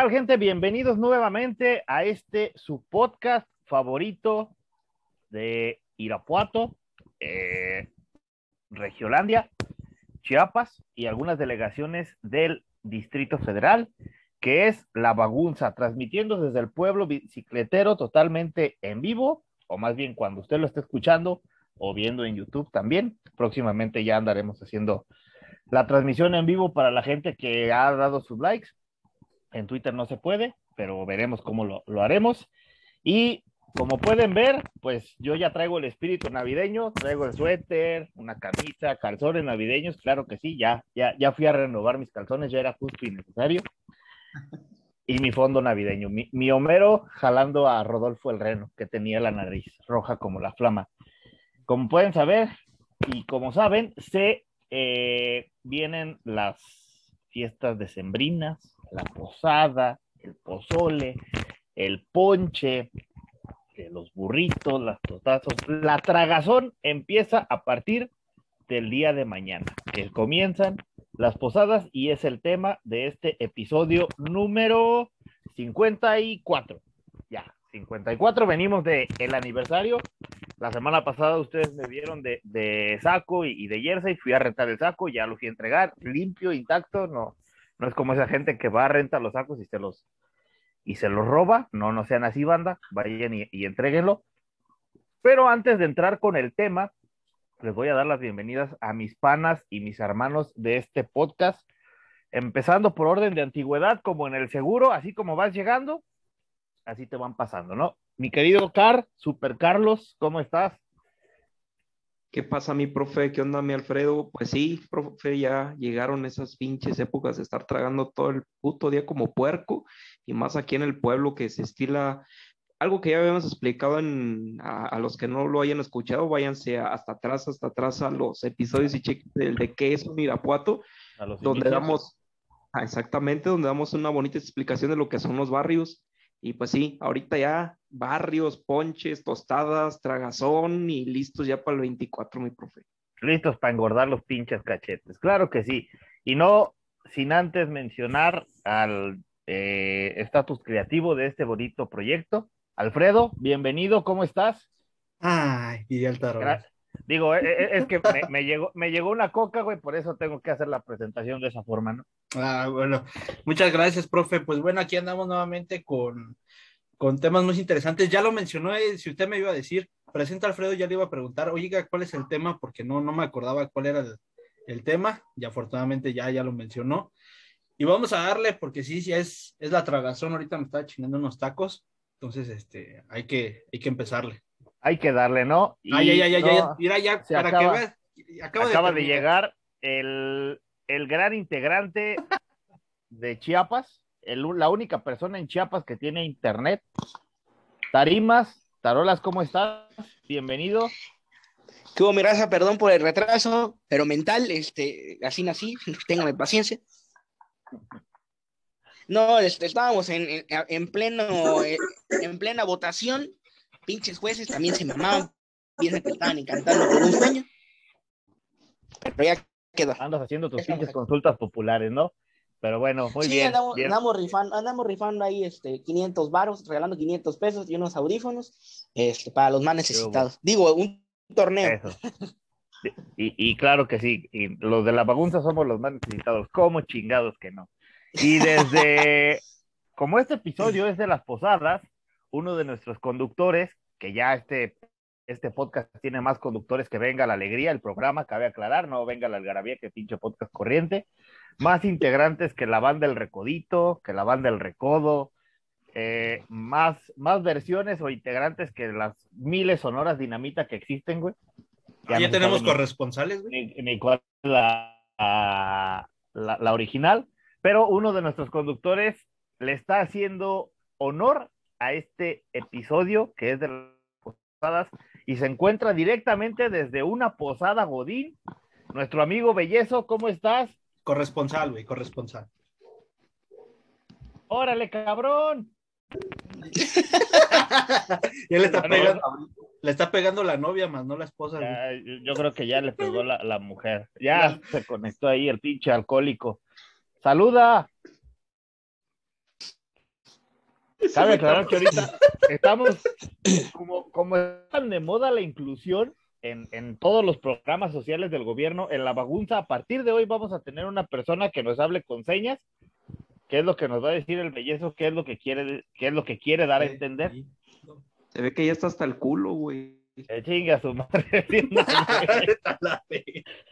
tal, gente? Bienvenidos nuevamente a este su podcast favorito de Irapuato, eh, Regiolandia, Chiapas y algunas delegaciones del Distrito Federal, que es La Bagunza, transmitiendo desde el pueblo bicicletero totalmente en vivo, o más bien cuando usted lo esté escuchando o viendo en YouTube también. Próximamente ya andaremos haciendo la transmisión en vivo para la gente que ha dado sus likes. En Twitter no se puede, pero veremos cómo lo, lo haremos. Y como pueden ver, pues yo ya traigo el espíritu navideño, traigo el suéter, una camisa, calzones navideños, claro que sí, ya, ya, ya fui a renovar mis calzones, ya era justo y necesario. Y mi fondo navideño, mi, mi Homero jalando a Rodolfo el Reno, que tenía la nariz roja como la flama. Como pueden saber, y como saben, se eh, vienen las fiestas decembrinas, la posada, el pozole, el ponche, los burritos, las totazos. La tragazón empieza a partir del día de mañana, que comienzan las posadas y es el tema de este episodio número 54. Ya, 54, venimos de el aniversario. La semana pasada ustedes me vieron de, de saco y, y, de jersey, fui a rentar el saco, ya lo fui a entregar, limpio, intacto, no, no es como esa gente que va a rentar los sacos y se los y se los roba, no, no sean así, banda, vayan y, y entreguenlo. Pero antes de entrar con el tema, les voy a dar las bienvenidas a mis panas y mis hermanos de este podcast, empezando por orden de antigüedad, como en el seguro, así como vas llegando, así te van pasando, ¿no? Mi querido Car, Super Carlos, ¿cómo estás? ¿Qué pasa, mi profe? ¿Qué onda, mi Alfredo? Pues sí, profe, ya llegaron esas pinches épocas de estar tragando todo el puto día como puerco y más aquí en el pueblo que se estila algo que ya habíamos explicado en, a, a, los que no lo hayan escuchado, váyanse hasta atrás, hasta atrás a los episodios y chequen el de qué es un Irapuato, donde damos, ah, exactamente, donde damos una bonita explicación de lo que son los barrios. Y pues sí, ahorita ya barrios, ponches, tostadas, tragazón y listos ya para el 24, mi profe. Listos para engordar los pinches cachetes, claro que sí. Y no sin antes mencionar al estatus eh, creativo de este bonito proyecto, Alfredo, bienvenido, ¿cómo estás? Ay, y el tarot. Digo, es, es que me, llegó, me llegó una coca, güey, por eso tengo que hacer la presentación de esa forma, ¿no? Ah, bueno, muchas gracias, profe. Pues bueno, aquí andamos nuevamente con, con temas muy interesantes. Ya lo mencionó, eh, si usted me iba a decir, presenta Alfredo, ya le iba a preguntar, oiga, ¿cuál es el tema? Porque no, no me acordaba cuál era el, el tema, y afortunadamente ya, ya lo mencionó. Y vamos a darle, porque sí, sí, es, es la tragazón, ahorita me estaba chingando unos tacos, entonces, este, hay que, hay que empezarle. Hay que darle, ¿no? Y ay, ay, ay, no, ay, mira, ya, para acaba, que veas, acaba, acaba de, de, llegar el, el gran integrante de Chiapas, el, la única persona en Chiapas que tiene internet. Tarimas, Tarolas, ¿cómo estás? Bienvenido. ¿Qué hubo, mi raza? Perdón por el retraso, pero mental, este, así nací, téngame paciencia. No, estábamos en, en, en pleno, en, en, plena votación, pinches jueces también se mamaban, piensan que estaban encantando por un sueño. Pero ya quedó. Andas haciendo tus pinches consultas populares, ¿no? Pero bueno, muy sí, bien. Andamos, bien. andamos, rifando, andamos rifando ahí este, 500 varos, regalando 500 pesos y unos audífonos este, para los más necesitados. Digo, un torneo. Eso. Y, y, claro que sí, y los de la bagunza somos los más necesitados, como chingados que no. Y desde, como este episodio es de las posadas, uno de nuestros conductores, que ya este, este podcast tiene más conductores que Venga la Alegría, el programa, cabe aclarar, no Venga la Algarabía, que pinche podcast corriente, más integrantes que la banda El Recodito, que la banda El Recodo, eh, más, más versiones o integrantes que las miles sonoras dinamita que existen, güey. Ya, ya tenemos corresponsales, güey. Ni, ni cuál la, la, la original pero uno de nuestros conductores le está haciendo honor a este episodio que es de las posadas y se encuentra directamente desde una posada Godín. Nuestro amigo Bellezo, ¿cómo estás? Corresponsal, güey, corresponsal. Órale, cabrón. ya le está, pegando, le está pegando la novia más, no la esposa. Ya, yo creo que ya le pegó la, la mujer. Ya se conectó ahí el pinche alcohólico. Saluda. Cabe aclarar que ahorita estamos, como, como están de moda la inclusión en, en todos los programas sociales del gobierno, en la bagunza, a partir de hoy vamos a tener una persona que nos hable con señas, qué es lo que nos va a decir el bellezo, qué es lo que quiere, qué es lo que quiere dar a entender. Se ve que ya está hasta el culo, güey. Que chinga su madre.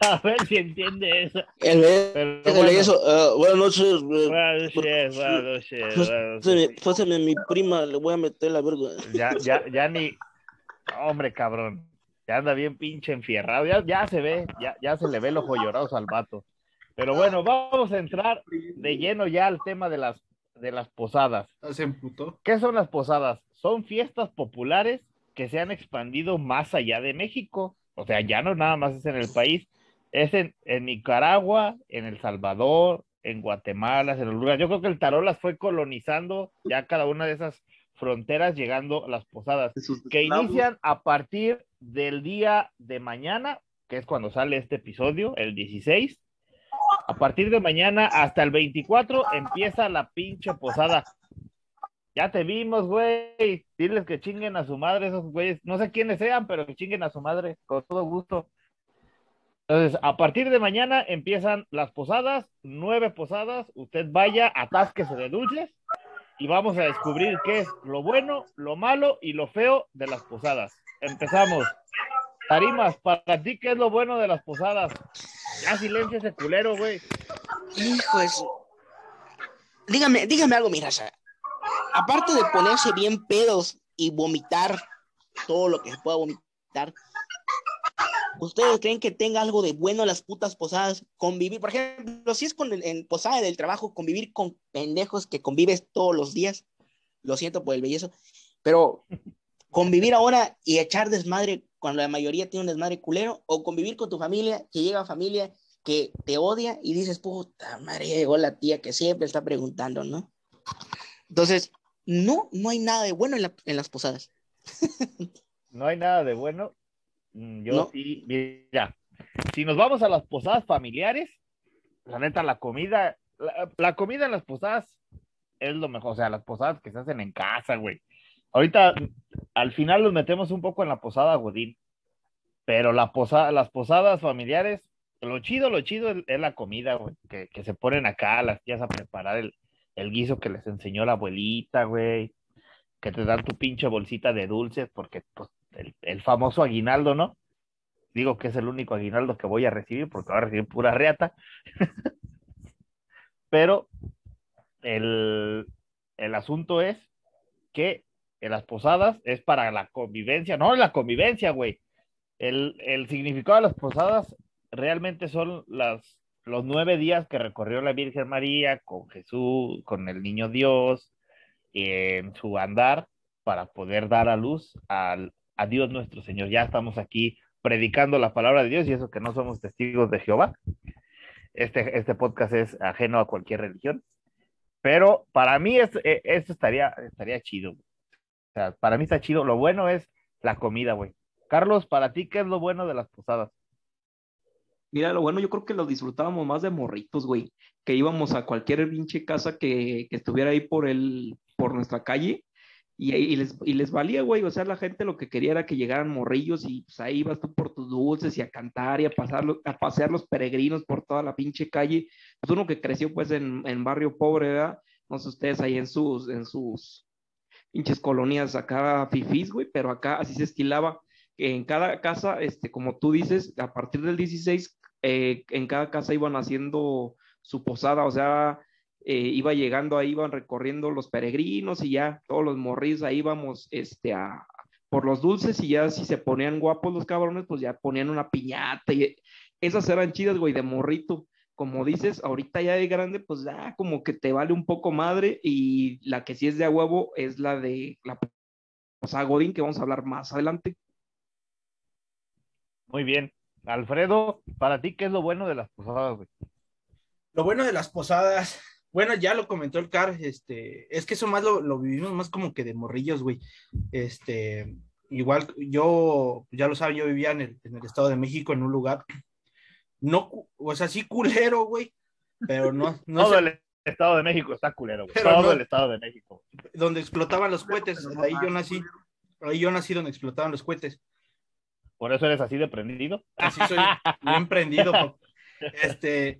a ver si entiende eso. El bueno, bellezo, ah, buenas noches. eh, buenas noches, buenas noches, buenas noches. Pásame, pásame a mi prima, le voy a meter la verga. Ya, ya, ya ni. Hombre, cabrón. Ya anda bien pinche enfierrado. Ya, ya se ve, ya, ya se le ve los llorados al vato. Pero bueno, vamos a entrar de lleno ya al tema de las, de las posadas. Se emputó. ¿Qué son las posadas? Son fiestas populares que se han expandido más allá de México. O sea, ya no nada más es en el país, es en, en Nicaragua, en El Salvador, en Guatemala, en Honduras. Yo creo que el tarot las fue colonizando ya cada una de esas fronteras, llegando las posadas, que inician a partir del día de mañana, que es cuando sale este episodio, el 16. A partir de mañana hasta el 24 empieza la pinche posada. Ya te vimos, güey. Diles que chinguen a su madre esos güeyes. No sé quiénes sean, pero que chinguen a su madre, con todo gusto. Entonces, a partir de mañana empiezan las posadas, nueve posadas. Usted vaya, atásquese de dulces y vamos a descubrir qué es lo bueno, lo malo y lo feo de las posadas. Empezamos. Tarimas, para ti, ¿qué es lo bueno de las posadas? Ya silencio ese culero, güey. Hijo su- Dígame, dígame algo, mi raza. Aparte de ponerse bien pedos y vomitar todo lo que se pueda vomitar, ¿ustedes creen que tenga algo de bueno las putas posadas? Convivir, por ejemplo, si es con el- en posada del trabajo, convivir con pendejos que convives todos los días. Lo siento por el bellezo, pero convivir ahora y echar desmadre cuando la mayoría tiene un desmadre culero, o convivir con tu familia, que llega familia que te odia y dices, puta madre, llegó la tía que siempre está preguntando, ¿no? Entonces, no, no hay nada de bueno en, la- en las posadas. No hay nada de bueno. Mm, Yo No. sí, mira, si nos vamos a las posadas familiares, la neta, la comida, la, la comida en las posadas es lo mejor, o sea, las posadas que se hacen en casa, güey. Ahorita, al final nos metemos un poco en la posada Godín, pero la posada, las posadas familiares, lo chido, lo chido es, es la comida, güey, que, que se ponen acá las tías a preparar el, el guiso que les enseñó la abuelita, güey, que te dan tu pinche bolsita de dulces, porque pues, el, famoso aguinaldo, ¿no? Digo que es el único aguinaldo que voy a recibir, porque voy a recibir pura reata. Pero el, el asunto es que en las posadas es para la convivencia, no la convivencia, güey. El, el significado de las posadas realmente son las, los nueve días que recorrió la Virgen María con Jesús, con el niño Dios, en su andar para poder dar a luz al, a Dios nuestro Señor. Ya estamos aquí predicando la palabra de Dios y eso que no somos testigos de Jehová. Este, este podcast es ajeno a cualquier religión. Pero para mí es, eh, eso estaría, estaría chido. O sea, para mí está chido. Lo bueno es la comida, güey. Carlos, para ti, ¿qué es lo bueno de las posadas? Mira, lo bueno, yo creo que lo disfrutábamos más de morritos, güey. Que íbamos a cualquier pinche casa que, que estuviera ahí por el, por nuestra calle y, y les, y les valía, güey. O sea, la gente lo que quería era que llegaran morrillos y pues ahí ibas tú por tus dulces y a cantar y a, pasarlo, a pasear los peregrinos por toda la pinche calle. Pues uno que creció pues en, en barrio pobre, ¿verdad? No sé ustedes ahí en sus, en sus pinches colonias acá fifís, güey, pero acá así se estilaba. En cada casa, este, como tú dices, a partir del 16 eh, en cada casa iban haciendo su posada, o sea, eh, iba llegando ahí, iban recorriendo los peregrinos y ya todos los morris ahí íbamos este, a, por los dulces y ya si se ponían guapos los cabrones, pues ya ponían una piñata y esas eran chidas, güey, de morrito. Como dices, ahorita ya de grande, pues ya como que te vale un poco madre y la que sí es de a huevo es la de la posada Godín, que vamos a hablar más adelante. Muy bien. Alfredo, para ti, ¿qué es lo bueno de las posadas, güey? Lo bueno de las posadas, bueno, ya lo comentó el Car, este, es que eso más lo, lo vivimos más como que de morrillos, güey. Este, igual yo, ya lo saben, yo vivía en el, en el Estado de México, en un lugar, no, o sea, sí culero, güey, pero no, no Todo sé- el Estado de México está culero, güey. Pero Todo no. el Estado de México. Donde explotaban los cohetes, ahí yo nací. Ahí yo nací donde explotaban los cohetes. Por eso eres así de prendido. Así soy bien prendido. Este,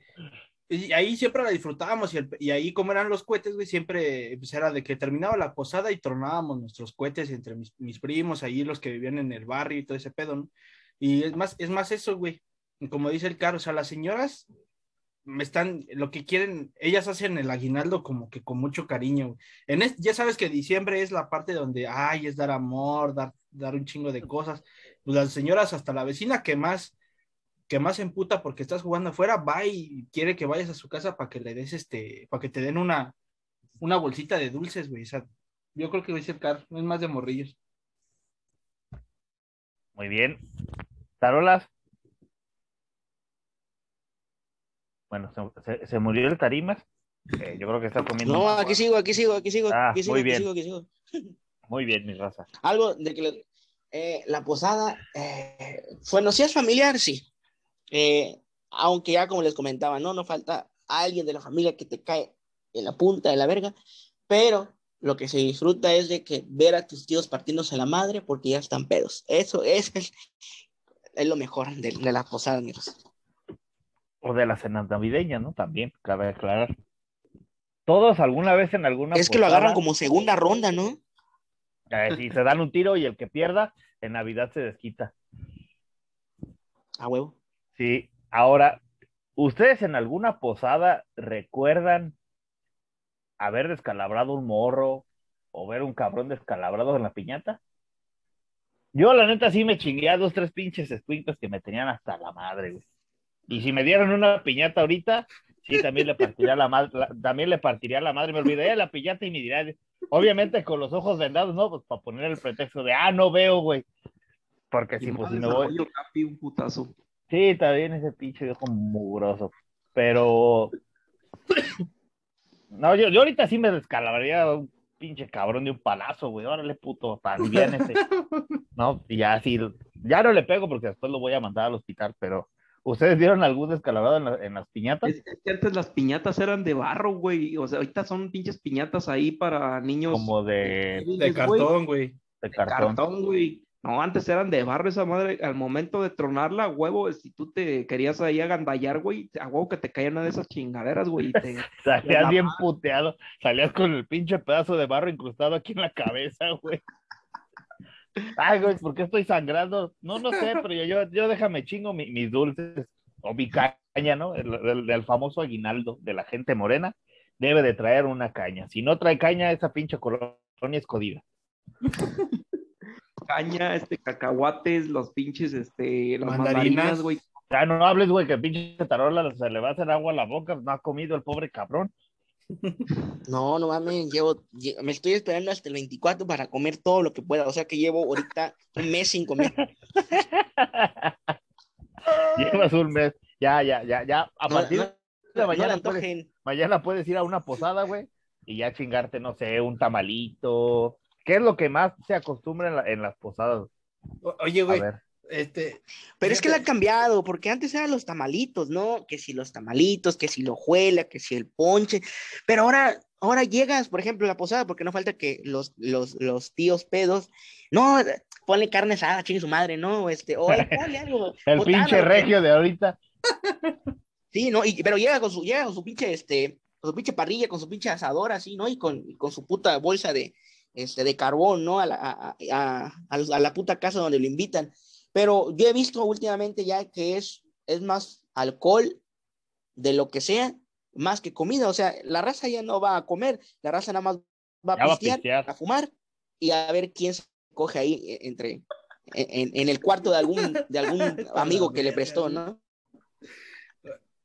y ahí siempre la disfrutábamos y, el- y ahí como eran los cohetes, güey, siempre pues, era de que terminaba la posada y tronábamos nuestros cohetes entre mis, mis primos, ahí los que vivían en el barrio y todo ese pedo, ¿no? Y es más, es más eso, güey. Como dice el caro, o sea, las señoras me están, lo que quieren, ellas hacen el aguinaldo como que con mucho cariño. En es- ya sabes que diciembre es la parte donde, ay, es dar amor, dar, dar un chingo de cosas. Pues las señoras, hasta la vecina que más, que más se emputa porque estás jugando afuera, va y quiere que vayas a su casa para que le des este, para que te den una, una bolsita de dulces, güey. O sea, yo creo que voy a ser car, no es más de morrillos. Muy bien. Tarolas. Bueno, se, se- se murió el Tarimas. Eh, yo creo que está comiendo. No, aquí sigo, aquí sigo, aquí sigo, Ah, aquí sigo, muy aquí bien. sigo, aquí sigo. Muy bien, mi raza. Algo de que le- eh, la posada, eh, si es familiar, sí. Eh, aunque ya como les comentaba, no, no falta alguien de la familia que te cae en la punta de la verga, pero lo que se disfruta es de que ver a tus tíos partiéndose la madre porque ya están pedos. Eso, es, es lo mejor de, de la posada, mi raza. O de la cena navideña, ¿no? También, cabe aclarar. Todos alguna vez en alguna. Es que lo agarran como segunda ronda, ¿no? Sí, se dan un tiro y el que pierda, en Navidad se desquita. A huevo. Sí, ahora, ¿ustedes en alguna posada recuerdan haber descalabrado un morro o ver un cabrón descalabrado en la piñata? Yo, la neta, sí me chingué a dos, tres pinches escuincos que me tenían hasta la madre, güey. Y si me dieran una piñata ahorita, sí, también le partiría la madre, la- también le partiría la madre. Me olvidaría de la piñata y me diría, obviamente con los ojos vendados, ¿no? Pues para poner el pretexto de, ah, no veo, güey. Porque si, pues, si me voy. Capi, un putazo. Sí, bien ese pinche viejo mugroso. Pero. No, yo, yo ahorita sí me descalabraría un pinche cabrón de un palazo, güey. Órale, puto, bien ese. No, y ya sí. Ya no le pego porque después lo voy a mandar al hospital, pero. ¿Ustedes vieron algún descalabrado en, la- en las piñatas? Es que antes las piñatas eran de barro, güey. O sea, ahorita son pinches piñatas ahí para niños. Como de, De cartón, güey. de De cartón. cartón, güey. No, antes eran de barro esa madre. Al momento de tronarla, huevo, si tú te querías ahí agandallar, güey, a huevo que te caía una de esas chingaderas, güey. te- Salías bien puteado. Salías con el pinche pedazo de barro incrustado aquí en la cabeza, güey. Ay, güey, ¿por qué estoy sangrando? No, no sé, pero yo, yo, yo déjame chingo mi- mis dulces o mi caña, ¿no? El, el- del famoso aguinaldo de la gente morena debe de traer una caña. Si no trae caña, esa pinche colonia es codida. caña, este, cacahuates, los pinches, este, las Mandarinas. mandarinas, güey. Ya no hables, güey, que el pinche tarola se le va a hacer agua a la boca, no ha comido el pobre cabrón. No, no mames, llevo, lle- me estoy esperando hasta el 24 para comer todo lo que pueda, o sea que llevo ahorita un mes sin comer. Llevas un mes. Ya, ya, ya, ya. A No, partir no, de no mañana puedes- antojen. Mañana puedes ir a una posada, güey, y ya chingarte, no sé, un tamalito. ¿Qué es lo que más se acostumbra en, la- en las posadas? O- Oye, A güey, ver, este, Pero es que le ha cambiado, porque antes eran los tamalitos, ¿no? Que si los tamalitos, que si la hojuela, que si el ponche. Pero ahora, ahora llegas, por ejemplo, a la posada, porque no falta que los, los, los tíos pedos, no, ponle carne asada, chingue su madre, ¿no? Este, o ponle algo. el pinche lo regio de ahorita. Sí, ¿no? Y, pero llega con su, llega con su pinche, este, con su pinche parrilla, con su pinche asador, así, ¿no? Y con, y con su puta bolsa de, este, de carbón, ¿no? A la, a, a- a los- a la puta casa donde lo invitan. Pero yo he visto últimamente ya que es, es más alcohol de lo que sea, más que comida. O sea, la raza ya no va a comer, la raza nada más va a va a pistear, a fumar y a ver quién se coge ahí eh, entre, en, en el cuarto de algún, de algún amigo que le prestó, ¿no?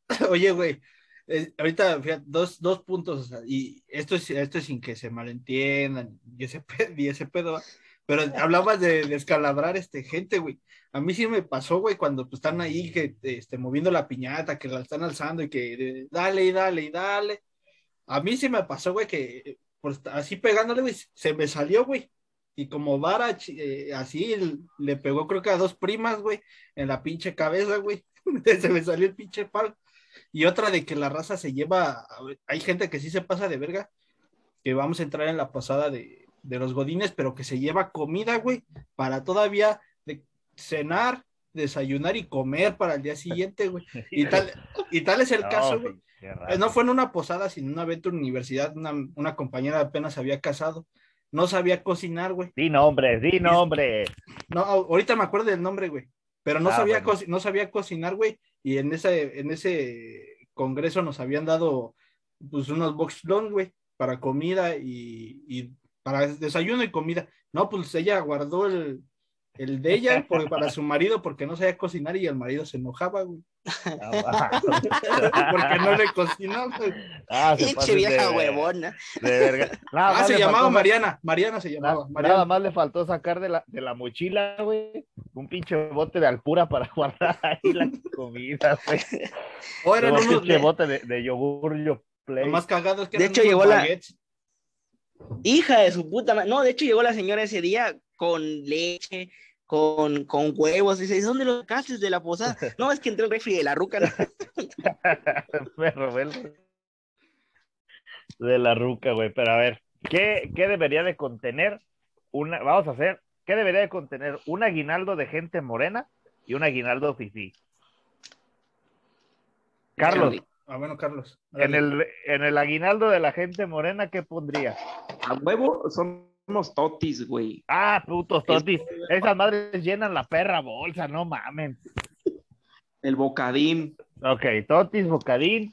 Oye, güey, eh, ahorita, fíjate, dos, dos puntos, o sea, y esto es, esto es sin que se malentiendan, y ese, pe- y ese pedo. Pero hablabas de descalabrar este, gente, güey. A mí sí me pasó, güey, cuando pues, están ahí que, este, moviendo la piñata, que la están alzando y que dale y dale y dale. A mí sí me pasó, güey, que pues, así pegándole, güey, se me salió, güey. Y como vara, eh, así le pegó, creo que a dos primas, güey, en la pinche cabeza, güey. Se me salió el pinche palo. Y otra de que la raza se lleva, hay gente que sí se pasa de verga, que vamos a entrar en la pasada de, de los godines, pero que se lleva comida, güey, para todavía de cenar, desayunar y comer para el día siguiente, güey. Y tal, y tal es el No, caso, güey. No fue en una posada, sino en un evento en universidad. Una, una compañera apenas había casado. No sabía cocinar, güey. Di nombre, di nombre. No, ahorita me acuerdo del nombre, güey. Pero no, Ah, sabía bueno. no sabía cocinar, güey. Y en ese, en ese congreso nos habían dado pues unos box lunch, güey, para comida y, y para desayuno y comida. No, pues ella guardó el, el de ella por- para su marido porque no sabía cocinar y el marido se enojaba, güey. Porque no le cocinó, güey. Ah, se Pinche vieja de- huevona. de verga. Nada Ah, se llamaba faltó Mariana. Mariana se llamaba. Nada Mariana. más le faltó sacar de la, de la mochila, güey, un pinche bote de alpura para guardar ahí la comida, güey. O eran Luego unos pinche bote de, de yogur, yo play. Lo más cagados que De eran hecho, llegó la- baguettes. Hija de su puta madre. No, de hecho llegó la señora ese día con leche, con, con huevos. Dice, ¿dónde lo sacaste de la posada? No, es que entré el refri de la ruca. ¿no? Me robé el- de la ruca, güey. Pero a ver, ¿qué, qué debería de contener una, vamos a hacer, qué debería de contener un aguinaldo de gente morena y un aguinaldo fifí? Carlos, Ah, bueno, Carlos. en el, en el aguinaldo de la gente morena, ¿qué pondría? A huevo son unos totis, güey. Ah, putos totis. Esas madres llenan la perra bolsa, no mamen. El bocadín. Ok, totis, bocadín,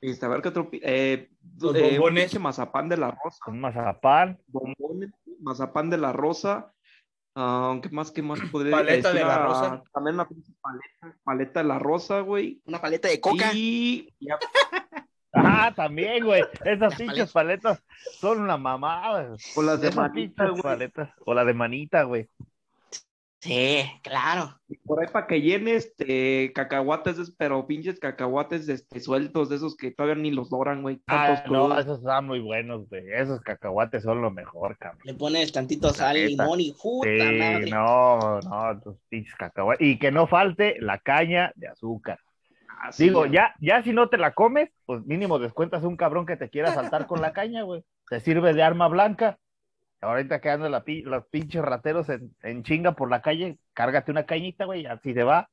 Este, a ver qué otro. Eh, Los eh, un bombones. mazapán de la rosa. con mazapán, Bombones, mazapán de la rosa. ¿Qué más? ¿Qué más podría Paleta de decir? la Ah, rosa. También una pinche paleta, paleta de la rosa, güey. Una paleta de coca. Y ya, Ah, también, güey. Esas pinches paletas son una mamada. o las de manita, paletas. O la de manita, güey. Sí, claro. Y Por ahí para que llene este cacahuates, es- pero pinches cacahuates este, sueltos, de esos que todavía ni los doran, güey. Ah, no, crudos. esos están muy buenos, güey. Esos cacahuates son lo mejor, cabrón. Le pones tantito sal, neta. limón y puta Sí, madre. no, no, tus pinches cacahuates. Y que no falte la caña de azúcar. Ah, Digo, güey. ya, ya si no te la comes, pues mínimo descuentas un cabrón que te quiera saltar con la caña, güey. Te sirve de arma blanca. Ahorita que andan la los pinches rateros en, en chinga por la calle, cárgate una cañita, güey, así se va,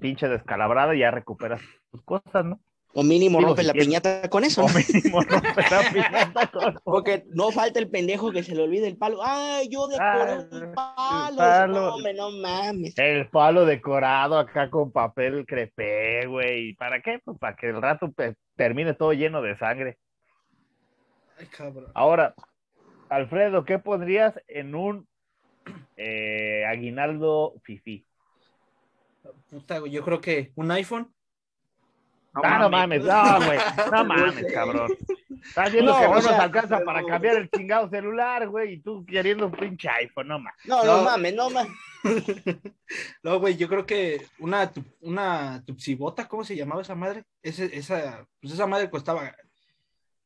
pinche descalabrada y ya recuperas tus cosas, ¿no? O mínimo Digo, si la quieres. piñata con eso. O ¿no? mínimo rompe la piñata con- Porque no falta el pendejo que se le olvide el palo. Ay, yo decoré Ah, un el palo. palo. No, hombre, no mames. El palo decorado acá con papel crepé, güey. ¿Y para qué? Pues para que el rato pe- termine todo lleno de sangre. Ay, cabrón. Ahora, Alfredo, ¿qué pondrías en un eh, aguinaldo fifi? Puta, güey, yo creo que un iPhone. ah, no mames, no, güey. No mames, cabrón. Estás viendo No, que no nos sea, alcanza para cambiar el chingado celular, güey, y tú queriendo un pinche iPhone, no mames. No, no, No. mames, no mames. No, güey, yo creo que una, tu- una tupsibota, ¿cómo se llamaba esa madre? Ese, esa, pues esa madre costaba,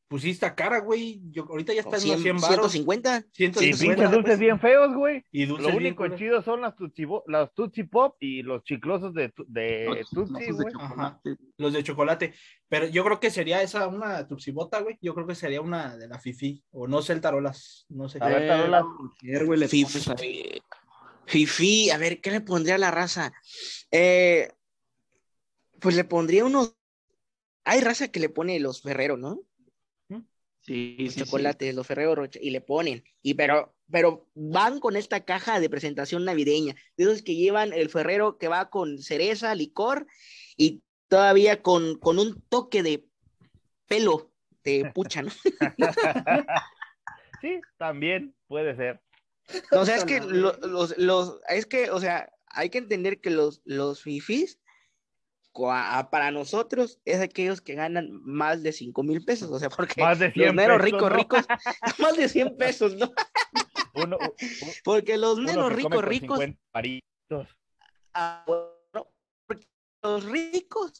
pues sí está cara, güey. Yo, ahorita ya está en unos 100 baros. 150. Y 150, pinches dulces pues, bien feos, güey. Y Lo dulces bien único chido son las Tootsie, Bo- las Tootsie Pop y los chiclosos de, de Los Tootsie, trozos de güey. Los de chocolate. Pero yo creo que sería esa una tupsibota, güey. Yo creo que sería una de la Fifi. O no sé el tarolas. No sé. A ver, Eh, tarolas. Fifi. Fifi, a ver, ¿qué le pondría a la raza? Eh, pues le pondría unos. Hay raza que le pone los ferreros, ¿no? Sí, Los sí, sí. chocolates, los ferreros Rocher, y le ponen. Y pero, pero van con esta caja de presentación navideña. De esos que llevan el ferrero que va con cereza, licor y todavía con, con un toque de pelo de pucha, ¿no? sí, también puede ser. No, o sea, es que lo- los, los, es que, o sea, hay que entender que los, los fifís, cua- para nosotros, es aquellos que ganan más de 5 mil pesos, o sea, porque Más de 100 los meros pesos, ricos, ¿no? ricos, más de 100 pesos, ¿no? Uno, Porque los come ricos, ricos, 50 paritos. ah, bueno, porque los ricos,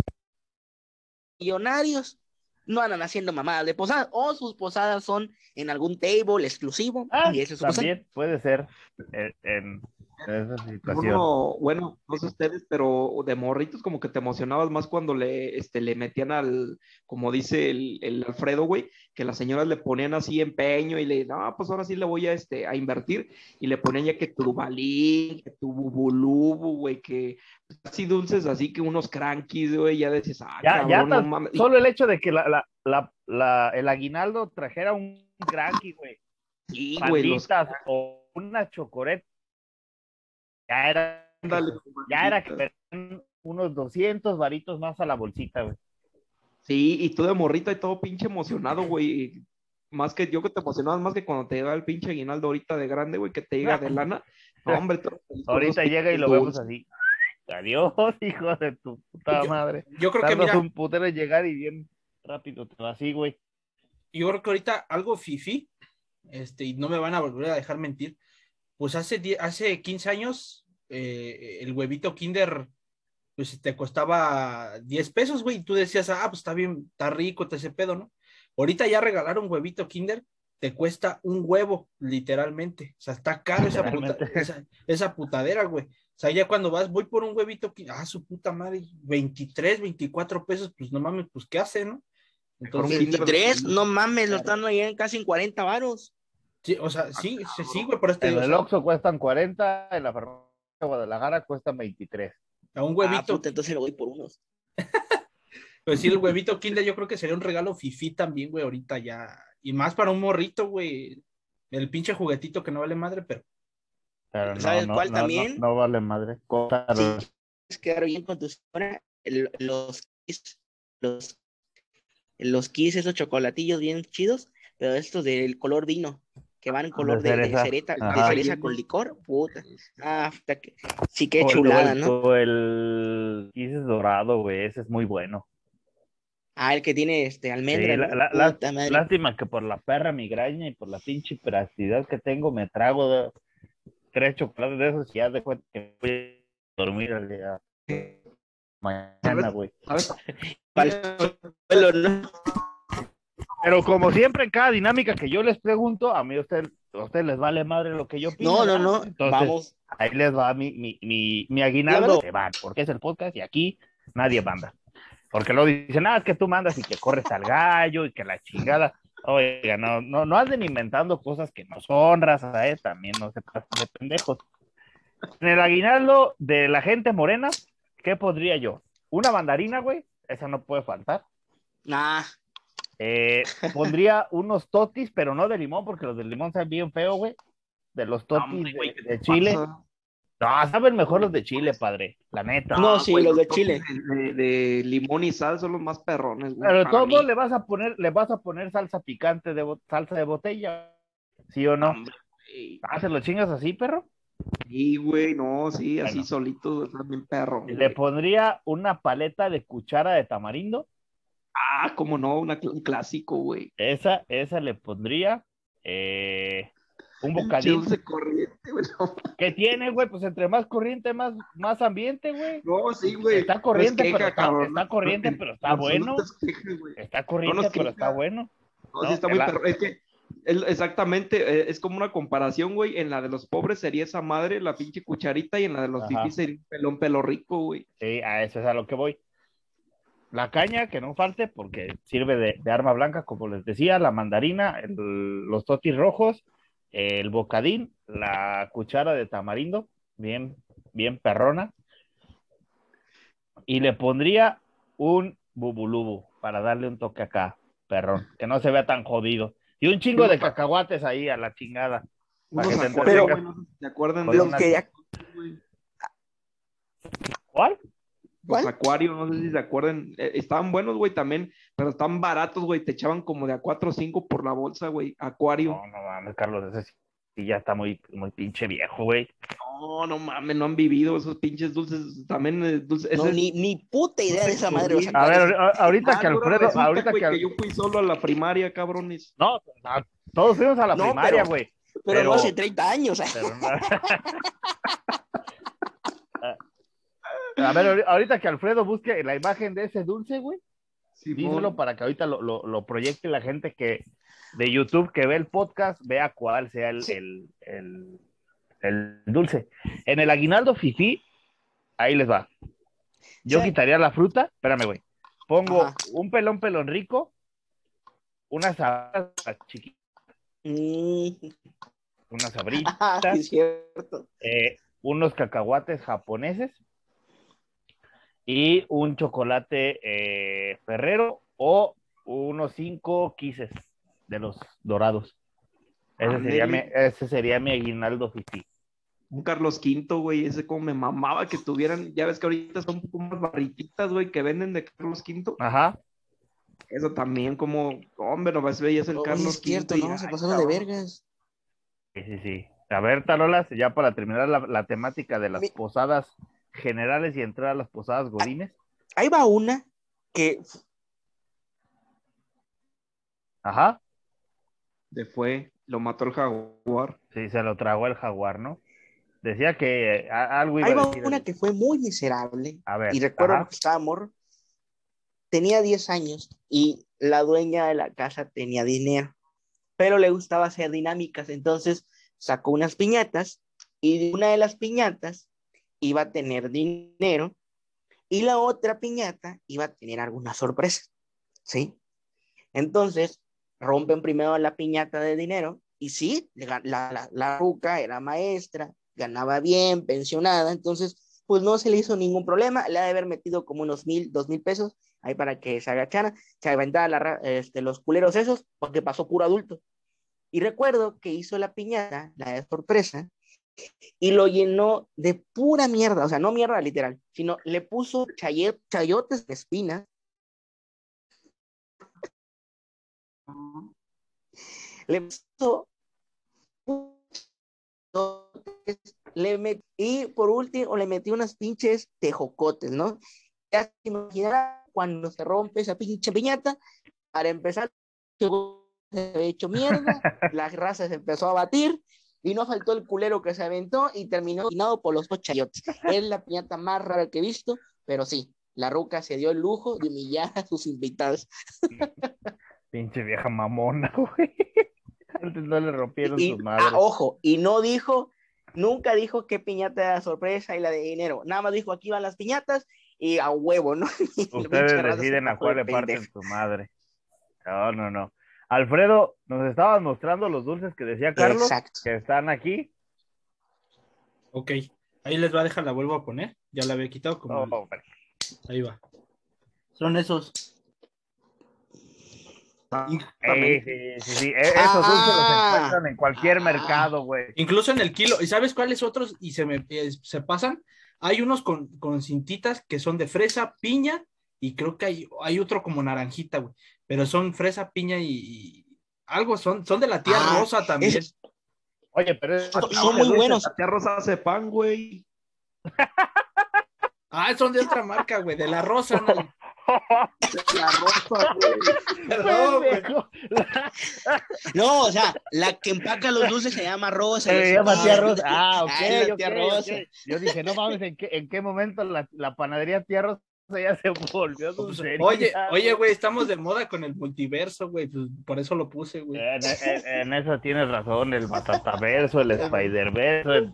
millonarios, no andan haciendo mamadas de posadas, o sus posadas son en algún table exclusivo, Ah, y eso es también puede ser. En, en- esa situación. Uno, bueno, no sé ustedes, pero de morritos como que te emocionabas más cuando le, este, le metían al, como dice el, el Alfredo, güey, que las señoras le ponían así empeño y le, no, pues ahora sí le voy a, este, a invertir, y le ponían ya que tu balín, que tu bubulubu, güey, que así dulces, así que unos crankies, güey, ya decías, ah, Ya, ya cabrón, no mames. Solo el hecho de que la, la, la, la- el aguinaldo trajera un cranky, güey, Sí, güey, los o una chocoreta, ya era, ándale, ya era que unos 200 varitos más a la bolsita, güey. Sí, y tú de morrita y todo pinche emocionado, güey. Más que yo que te emocionabas más que cuando te llega el pinche aguinaldo ahorita de grande, güey, que te llega de lana. No, hombre, todo Ahorita llega y lo vemos así. Adiós, hijo de tu puta Yo- madre. Yo creo que, mira, un putero en llegar y bien rápido te va así, güey. yo creo que ahorita algo fifi, este, y no me van a volver a dejar mentir, pues hace, hace 15 años eh, el huevito Kinder pues te costaba 10 pesos, güey, y tú decías, ah, pues está bien, está rico está ese pedo, ¿no? Ahorita ya regalar un huevito Kinder te cuesta un huevo, literalmente. O sea, está caro esa, puta- esa, esa putadera, güey. O sea, ya cuando vas, voy por un huevito, Kinder, ah, su puta madre, 23, 24 pesos, pues no mames, pues ¿qué hace, no? Entonces, Kinder de- 23, no mames, lo están ahí en casi en 40 varos. Sí, o sea, sí, sí, sí, güey, por este En el Oxxo cuestan 40, en la farmacia de Guadalajara cuestan 23. a un Ah, huevito, puta, entonces lo voy por unos. pues sí, el huevito Kinder yo creo que sería un regalo fifi también, güey, ahorita ya, y más para un morrito, güey, el pinche juguetito que no vale madre, pero Pero no, ¿Sabes no, cuál no, también? No, vale madre. Sí. Es quedar bien con tu señora. los kiss, los, los kiss, esos chocolatillos bien chidos, pero estos del color vino, que van en color de, de cereza. cereta, de cereza con licor, puta. Ah, que- sí, el- chulada, el, ¿no? El Kisses dorado, güey, ese es muy bueno. Ah, el que tiene este almendra. Sí, la- ¿no? la- la- Puta madre. Lástima que por la perra migraña y por la pinche prasticidad que tengo, me trago de- tres chocolates de esos y ya de cuenta que voy a dormir al día mañana, güey. ¿Sabes? Palo, ¿no? Pero como siempre en cada dinámica que yo les pregunto, a mí a usted, a usted les vale madre lo que yo pido. No, no, no. Entonces, Vamos. ahí les va mi, mi, mi, mi aguinaldo. Se van, porque es el podcast y aquí nadie manda. Porque luego dicen, ah, es que tú mandas y que corres al gallo y que la chingada. Oiga, no, no, no anden inventando cosas que no son raza, ¿eh? También no se pasen de pendejos. En el aguinaldo de la gente morena, ¿qué podría yo? Una mandarina, güey, esa no puede faltar. Nah. Eh, pondría unos totis, pero no de limón, porque los de limón saben bien feo, güey. De los totis güey, de, ¿qué de te Chile. pasa? No, saben mejor los de Chile, padre. La neta. No, sí, güey, los de Chile. De, de limón y sal son los más perrones, güey. Pero de todos modos le vas a poner, le vas a poner salsa picante de salsa de botella, ¿sí o no? Ah, ¿se lo chingas así, perro? Sí, güey, no, sí, así Bueno. solito, también perro. Le pondría una paleta de cuchara de tamarindo. Ah, cómo no, una un clásico, güey. Esa, esa le pondría. eh, un bocadillo. dulce corriente, güey. No, ¿Qué tiene, güey? Pues entre más corriente, más, más ambiente, güey. no, sí, güey. Está No es corriente, queja, pero está- cabrón. está corriente, pero está bueno. queja. Está corriente, pero está bueno. No, sí está muy la-. Es que, exactamente, eh, es como una comparación, güey. En la de los pobres sería esa madre, la pinche cucharita, y en la de los fifís sería un pelón pelo rico, güey. Sí, a eso es a lo que voy. La caña, que no falte, porque sirve de, de arma blanca, como les decía, la mandarina, el- los totis rojos, el bocadín, la cuchara de tamarindo, bien, bien perrona. Y le pondría un bubulubu para darle un toque acá, perrón, que no se vea tan jodido. Y un chingo de cacahuates ahí a la chingada. Para Unos que te acuerdos, entretengas. güey, no sé si se acuerdan de Los una- que ya- güey. ¿Cuál? Los ¿Cuál? acuarios, no sé si se acuerdan, eh, estaban buenos, güey, también, pero estaban baratos, güey, te echaban como de a 4 o 5 por la bolsa, güey, acuario. No, no mames, Carlos, ese sí ya está muy, muy pinche viejo, güey. No, no mames, no han vivido esos pinches dulces, también eh, dulces. No, ni, ni puta idea de esa madre. A ver, ahorita Ah, que ahora Alfredo, resulta, ahorita que, Al- yo fui solo a la primaria, cabrones. no, todos fuimos a la No, primaria, pero- güey. pero, pero- no hace 30 años. pero no- a ver, ahori- ahorita que Alfredo busque la imagen de ese dulce, güey, díselo para que ahorita lo, lo, lo proyecte la gente que de YouTube que ve el podcast, vea cuál sea el, Sí. el, el, el dulce. En el aguinaldo fifi, ahí les va. Yo Sí. quitaría la fruta, espérame, güey. Pongo Ajá. un pelón pelón rico, unas sabritas chiquitas, Mm, unas sabritas, ah, sí, es cierto. eh, unos cacahuates japoneses y un chocolate eh, ferrero o unos cinco quises de los dorados. Ese sería, mi, ese sería mi aguinaldo fifi. Un Carlos V, güey, ese como me mamaba que tuvieran, ya ves que ahorita son como unas barrititas, güey, que venden de Carlos V. Ajá. Eso también como, hombre, no ves, veías el Oye, Carlos es cierto, V. y, no, se pasaron de vergas. Sí, sí, sí. A ver, Tarolas, ya para terminar la, la temática de las Mi- posadas generales y entrar a las posadas godines. Ahí va una que Ajá. Se fue, lo mató el jaguar. Sí, se lo tragó el jaguar, ¿no? Decía que eh, a- algo iba Ahí a va decir. una el- que fue muy miserable. A ver. Y recuerdo ajá. que estaba morro. Tenía 10 años y la dueña de la casa tenía dinero, pero le gustaba hacer dinámicas. Entonces sacó unas piñatas y una de las piñatas iba a tener dinero y la otra piñata iba a tener alguna sorpresa. ¿Sí? Entonces rompen primero la piñata de dinero y sí, la, la, la ruca era maestra, ganaba bien, pensionada, entonces pues no se le hizo ningún problema, le ha de haber metido como unos mil, dos mil pesos ahí para que se agachara, se aventara la este, los culeros esos, porque pasó puro adulto. Y recuerdo que hizo la piñata, la de sorpresa, y lo llenó de pura mierda, o sea, no mierda literal, sino le puso chayotes de espinas, le puso le met- y por último le metí unas pinches tejocotes, ¿no? Ya se imaginará cuando se rompe esa pinche piñata, para empezar, se había hecho mierda, la raza se empezó a batir, y no faltó el culero que se aventó y terminó dominado por los dos chayotes. Es la piñata más rara que he visto, pero sí, la ruca se dio el lujo de humillar a sus invitados. Pinche vieja mamona, güey. Antes no le rompieron Y, sus madres. ah, ojo, y no dijo, nunca dijo qué piñata era sorpresa y la de dinero. Nada más dijo, aquí van las piñatas y a huevo, ¿no? Ustedes deciden a cuál le parten su madre. No, no, no. Alfredo, nos estabas mostrando los dulces que decía Carlos, Exacto. que están aquí. Ok, ahí les va a dejar, la vuelvo a poner. Ya la había quitado. Como Oh, hombre. Ahí va. Son esos. Sí, sí, sí, sí. E- Esos Ah. dulces los encuentran en cualquier mercado, güey. Incluso en el kilo. ¿Y sabes cuáles otros? Y se me eh, se pasan. Hay unos con, con cintitas que son de fresa, piña, y creo que hay, hay otro como naranjita, güey. Pero son fresa, piña y, y algo son, son de la tía Ah, Rosa también. Oye, pero esos Son pinches muy buenos. La tía Rosa hace pan, güey. Ah, son de otra marca, güey, de la Rosa. ¿no? La rosa, güey. Perdón, güey. No, o sea, la que empaca los dulces se llama Rosa. Se llama así, tía ah, Rosa. Ah, ok, ah, la ok, tía Rosa. Yo dije, no mames, ¿en qué, en qué momento la, la panadería tía Rosa ya se volvió dulcería? Oye, oye, güey, estamos de moda con el multiverso, güey. pues, por eso lo puse, güey. En, en- en eso tienes razón, el Batataverso, el Spiderverso, el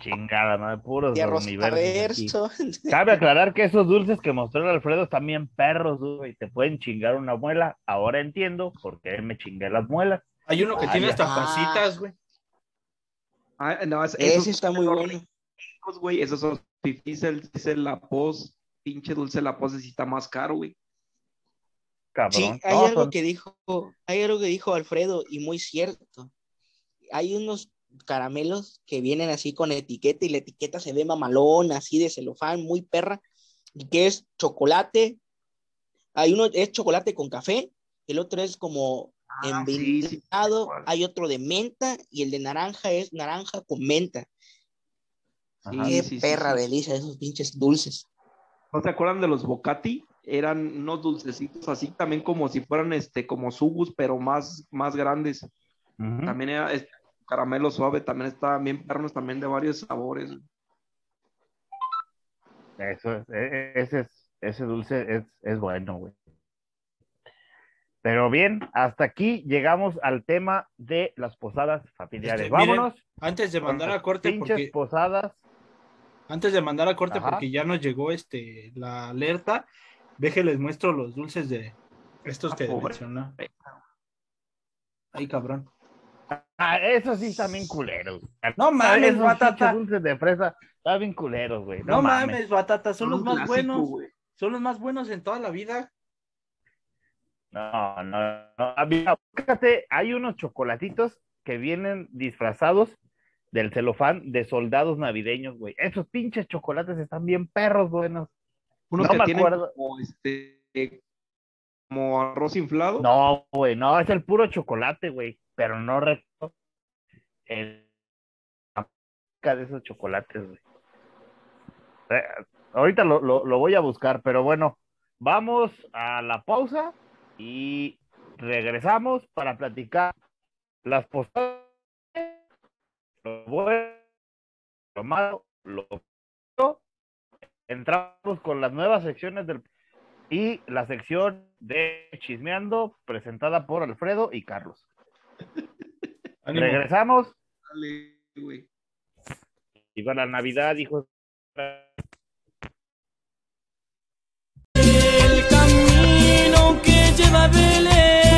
chingada, ¿no? De puros universos. Cabe aclarar que esos dulces que mostró el Alfredo están bien perros, güey, te pueden chingar una muela. Ahora entiendo por qué me chingué las muelas. Hay uno que Ah, tiene hasta pasitas, güey. Ah, no, es- Ese está muy bueno. güey. Esos son fifís, el, es el la pos, pinche dulce la pos, sí está más caro, güey. Cabrón. Sí, hay No, algo son- que dijo, hay algo que dijo Alfredo y muy cierto. Hay unos caramelos que vienen así con etiqueta y la etiqueta se ve mamalón, así de celofán, muy perra, y que es chocolate. Hay uno es chocolate con café, el otro es como Ah, sí, sí. hay otro de menta y el de naranja es naranja con menta. Ajá. Qué sí, sí, perra sí. delicia esos pinches dulces. ¿No se acuerdan de los Bocati? Eran unos dulcecitos así también como si fueran este como subus, pero más, más grandes. Ujú. También era este, caramelo suave, también estaban bien perros, también de varios sabores. Eso es, e- e- ese, es, ese dulce es, es bueno, güey. Pero bien, hasta aquí llegamos al tema de las posadas familiares. Este, miren, Vámonos. Antes de mandar a corte, pinches porque posadas. Antes de mandar a corte, Ajá. porque ya nos llegó este la alerta, déjenles muestro los dulces de estos Ah, que mencionó. Ay, cabrón. Ah, esos sí están bien culeros. No mames, Batata. dulces de fresa están bien culeros, güey. No, mames, batata, son los más clásico, buenos. güey. Son los más buenos en toda la vida. No, no, no. Fíjate, hay unos chocolatitos que vienen disfrazados del celofán de soldados navideños, güey. Esos pinches chocolates están bien perros, buenos. Unos No que me tienen acuerdo. como este como arroz inflado. No, güey, no, es el puro chocolate, güey. Pero no recuerdo el de esos chocolates, güey. Eh, ahorita lo, lo- lo voy a buscar, pero bueno, vamos a la pausa y regresamos para platicar las posadas, lo bueno, lo malo, lo bueno. Entramos con las nuevas secciones del y la sección de Chismeando, presentada por Alfredo y Carlos. Ánimo. Regresamos Dale, güey. y va la Navidad, hijos. El camino que lleva Belén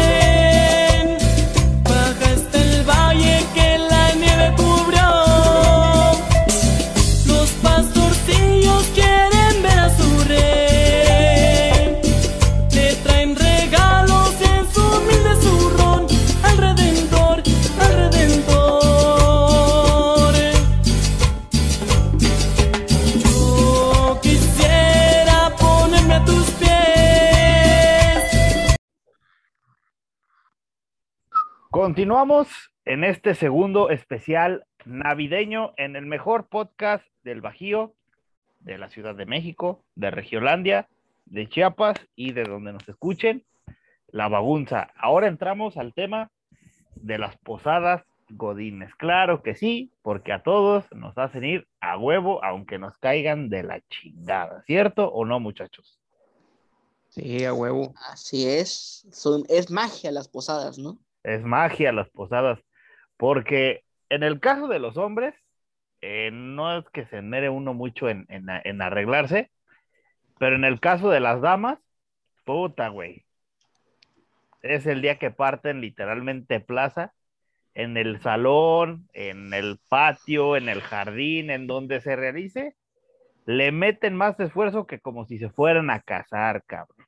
Continuamos en este segundo especial navideño en el mejor podcast del Bajío, de la Ciudad de México, de Regiolandia, de Chiapas y de donde nos escuchen, la bagunza. Ahora entramos al tema de las posadas godines. Claro que sí, porque a todos nos hacen ir a huevo, aunque nos caigan de la chingada, ¿cierto o no, muchachos? Sí, a huevo. Así es. Son, es magia las posadas, ¿no? Es magia las posadas, porque en el caso de los hombres, eh, no es que se enmere uno mucho en, en, en arreglarse, pero en el caso de las damas, puta, güey, es el día que parten literalmente plaza, en el salón, en el patio, en el jardín, en donde se realice, le meten más esfuerzo que como si se fueran a casar, cabrón.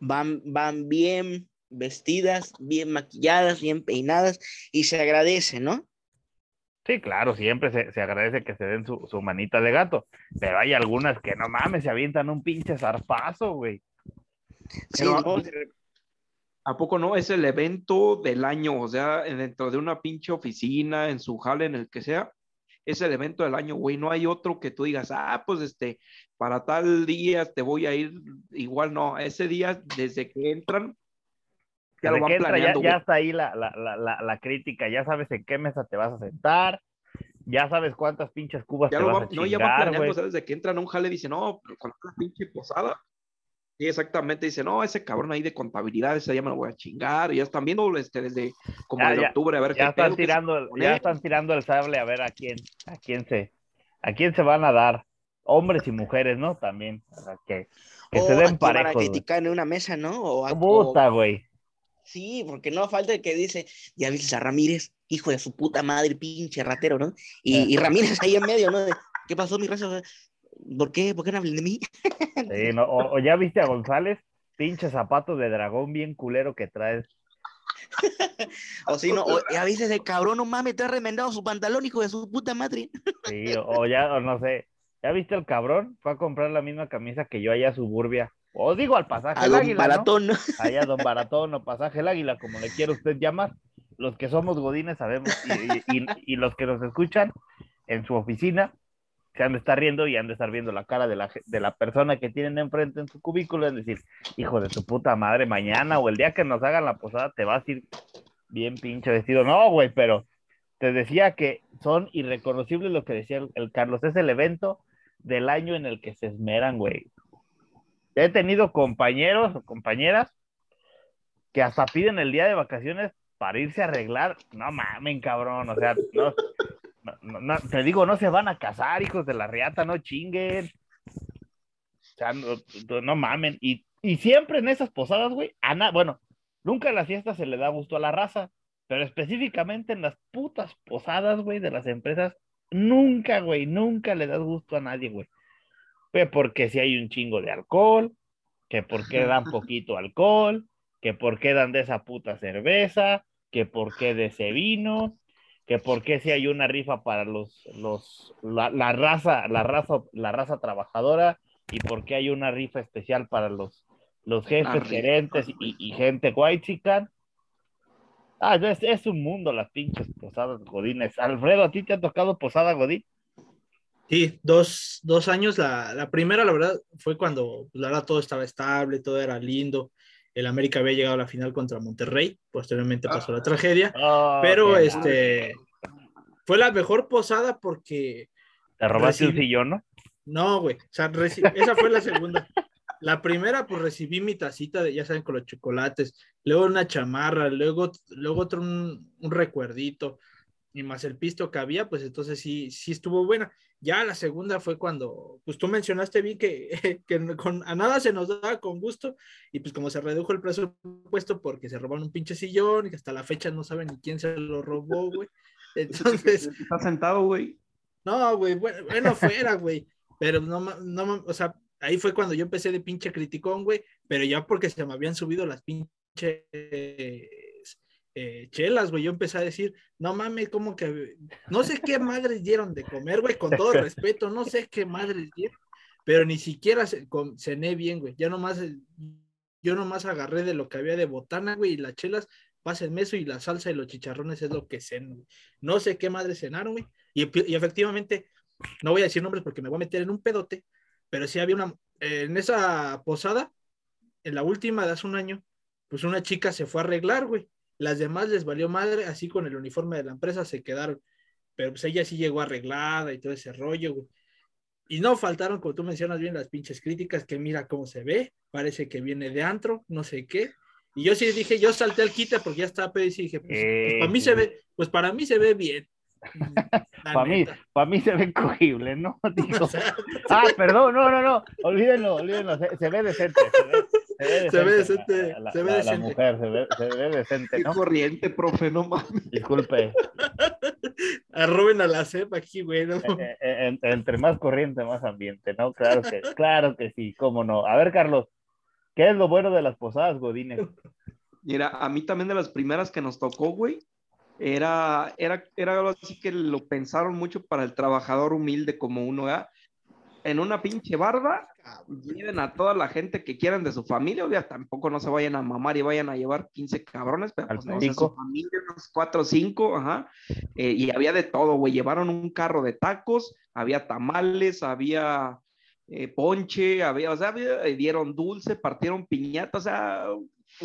Van, van bien vestidas, bien maquilladas, bien peinadas y se agradece, ¿no? Sí, claro, siempre se, se agradece que se den su, su manita de gato, pero hay algunas que no mames, se avientan un pinche zarpazo, güey. Sí, Pero- ¿no? ¿A poco no? Es el evento del año, o sea, en- dentro de una pinche oficina, en su jale, en el que sea, es el evento del año, güey. No hay otro que tú digas, ah, pues este, para tal día te voy a ir. Igual no, ese día, desde que entran, ya Desde lo van que entra, ya, planeando, ya güey. está ahí la, la, la, la, la crítica, ya sabes en qué mesa te vas a sentar, ya sabes cuántas pinches cubas Ya te lo vas va, a no, ya va chingar, planeando, güey. o sea, desde que entran a un jale, dice, no, pero cuando la pinche posada. Sí, exactamente, dice, no, ese cabrón ahí de contabilidad, ese ya me lo voy a chingar. Y ya están viendo este, desde como Ya, desde ya, octubre, a ver Ya qué están pedo, tirando, pone. ya están tirando el sable a ver a quién, a quién se, a quién se van a dar, hombres y mujeres, ¿no? También, o sea, que, que O se den parejos, güey. criticar en una mesa, ¿no? O a- o- Puta, güey. Sí, porque no falta el que dice, ya viste a Ramírez, hijo de su puta madre, pinche ratero, ¿no? Y, y Ramírez ahí en medio, ¿no? De, ¿Qué pasó, mi raza? ¿Por qué? ¿Por qué no hablan de mí? Sí, no, o, o ya viste a González, pinche zapatos de dragón bien culero que traes. O si no, o, ya viste ese cabrón, no mames, te ha remendado su pantalón, hijo de su puta madre. Sí, o, o ya, o no sé. ¿Ya viste el cabrón? Fue a comprar la misma camisa que yo allá a Suburbia. O digo al pasaje A el don águila, ¿no? baratón, ¿no? Allá Don Baratón o pasaje el águila, como le quiera usted llamar. Los que somos godines sabemos. Y, y- y los que nos escuchan en su oficina se han de estar riendo y han de estar viendo la cara de la, de la persona que tienen enfrente en su cubículo. Es decir, hijo de tu puta madre, mañana o el día que nos hagan la posada te vas a ir bien pinche vestido. No, güey, pero te decía que son irreconocibles lo que decía el, el Carlos. Es el evento del año en el que se esmeran, güey. He tenido compañeros o compañeras que hasta piden el día de vacaciones para irse a arreglar. No mamen, cabrón. O sea, no, te digo, no se van a casar, hijos de la riata, no chinguen. O sea, no, no- mamen. Y, y siempre en esas posadas, güey, a na- bueno, nunca en las fiestas se le da gusto a la raza, pero específicamente en las putas posadas, güey, de las empresas, nunca, güey, nunca le das gusto a nadie, güey. Pues porque si hay un chingo de alcohol, que por qué dan poquito alcohol, que por qué dan de esa puta cerveza, que por qué de ese vino, que por qué si hay una rifa para los, los, la, la raza, la raza, la raza trabajadora, y por qué hay una rifa especial para los, los jefes, gerentes y, y gente white chican. Ah, es, es un mundo las pinches posadas godines. Alfredo, ¿a ti te ha tocado posada godín? Sí, dos, dos años. La, la primera, la verdad, fue cuando pues, la verdad, todo estaba estable, todo era lindo. El América había llegado a la final contra Monterrey. Posteriormente pasó la tragedia. Oh, Pero este fue la mejor posada porque Te robaste un sillón, ¿no? no, güey. O sea, reci- esa fue la segunda. La primera, pues recibí mi tacita de, ya saben, con los chocolates, luego una chamarra, luego, luego otro un, un recuerdito, y más el pisto que había, pues entonces sí, sí estuvo buena. Ya la segunda fue cuando, pues tú mencionaste bien que, que con, a nada se nos daba con gusto, y pues como se redujo el presupuesto porque se robaron un pinche sillón, y que hasta la fecha no saben ni quién se lo robó, güey. Entonces, Está sentado, güey. no, güey, bueno, bueno, fuera, güey. Pero no, no, o sea, ahí fue cuando yo empecé de pinche criticón, güey, pero ya porque se me habían subido las pinches eh, chelas, güey, yo empecé a decir, no mames, como que, no sé qué madres dieron de comer, güey, con todo respeto, no sé qué madres dieron, pero ni siquiera cené bien, güey, ya nomás, eh, yo nomás agarré de lo que había de botana, güey, y las chelas, pásenme eso y la salsa y los chicharrones es lo que güey. No sé qué madres cenaron, güey, y, y efectivamente, no voy a decir nombres porque me voy a meter en un pedote, pero sí había una, eh, en esa posada, en la última de hace un año, pues una chica se fue a arreglar, güey. Las demás les valió madre, así con el uniforme de la empresa se quedaron. Pero pues ella sí llegó arreglada y todo ese rollo, güey. Y no faltaron, como tú mencionas bien, las pinches críticas, que mira cómo se ve, parece que viene de antro, no sé qué. Y yo sí dije, yo salté al quite porque ya estaba pedo y dije, pues, Eh, para mí se ve, pues para mí se ve bien. Para mí, para mí se ve cogible, ¿no? Digo, ah, perdón, no, no, no, olvídenlo, olvídenlo, se, se ve decente, se ve, se Se ve decente, la, se ve la- la decente. mujer, se ve, se ve decente, Qué ¿no? corriente, profe, no mames. Disculpe, arroben a la cepa aquí, güey. ¿no? eh, eh, en- entre más corriente, más ambiente, ¿no? Claro que, claro que sí, cómo no. A ver, Carlos, ¿qué es lo bueno de las posadas, Godines? Mira, a mí también de las primeras que nos tocó, güey, era, era, era algo así que lo pensaron mucho para el trabajador humilde como uno, ¿verdad? En una pinche barba, lleven a toda la gente que quieran de su familia, obvio, tampoco no se vayan a mamar y vayan a llevar 15 cabrones, pero Al pues no, perico. su familia, unos 4 o 5, ajá, eh, y había de todo, güey, llevaron un carro de tacos, había tamales, había eh, ponche, había, o sea, había- eh, dieron dulce, partieron piñata, o sea,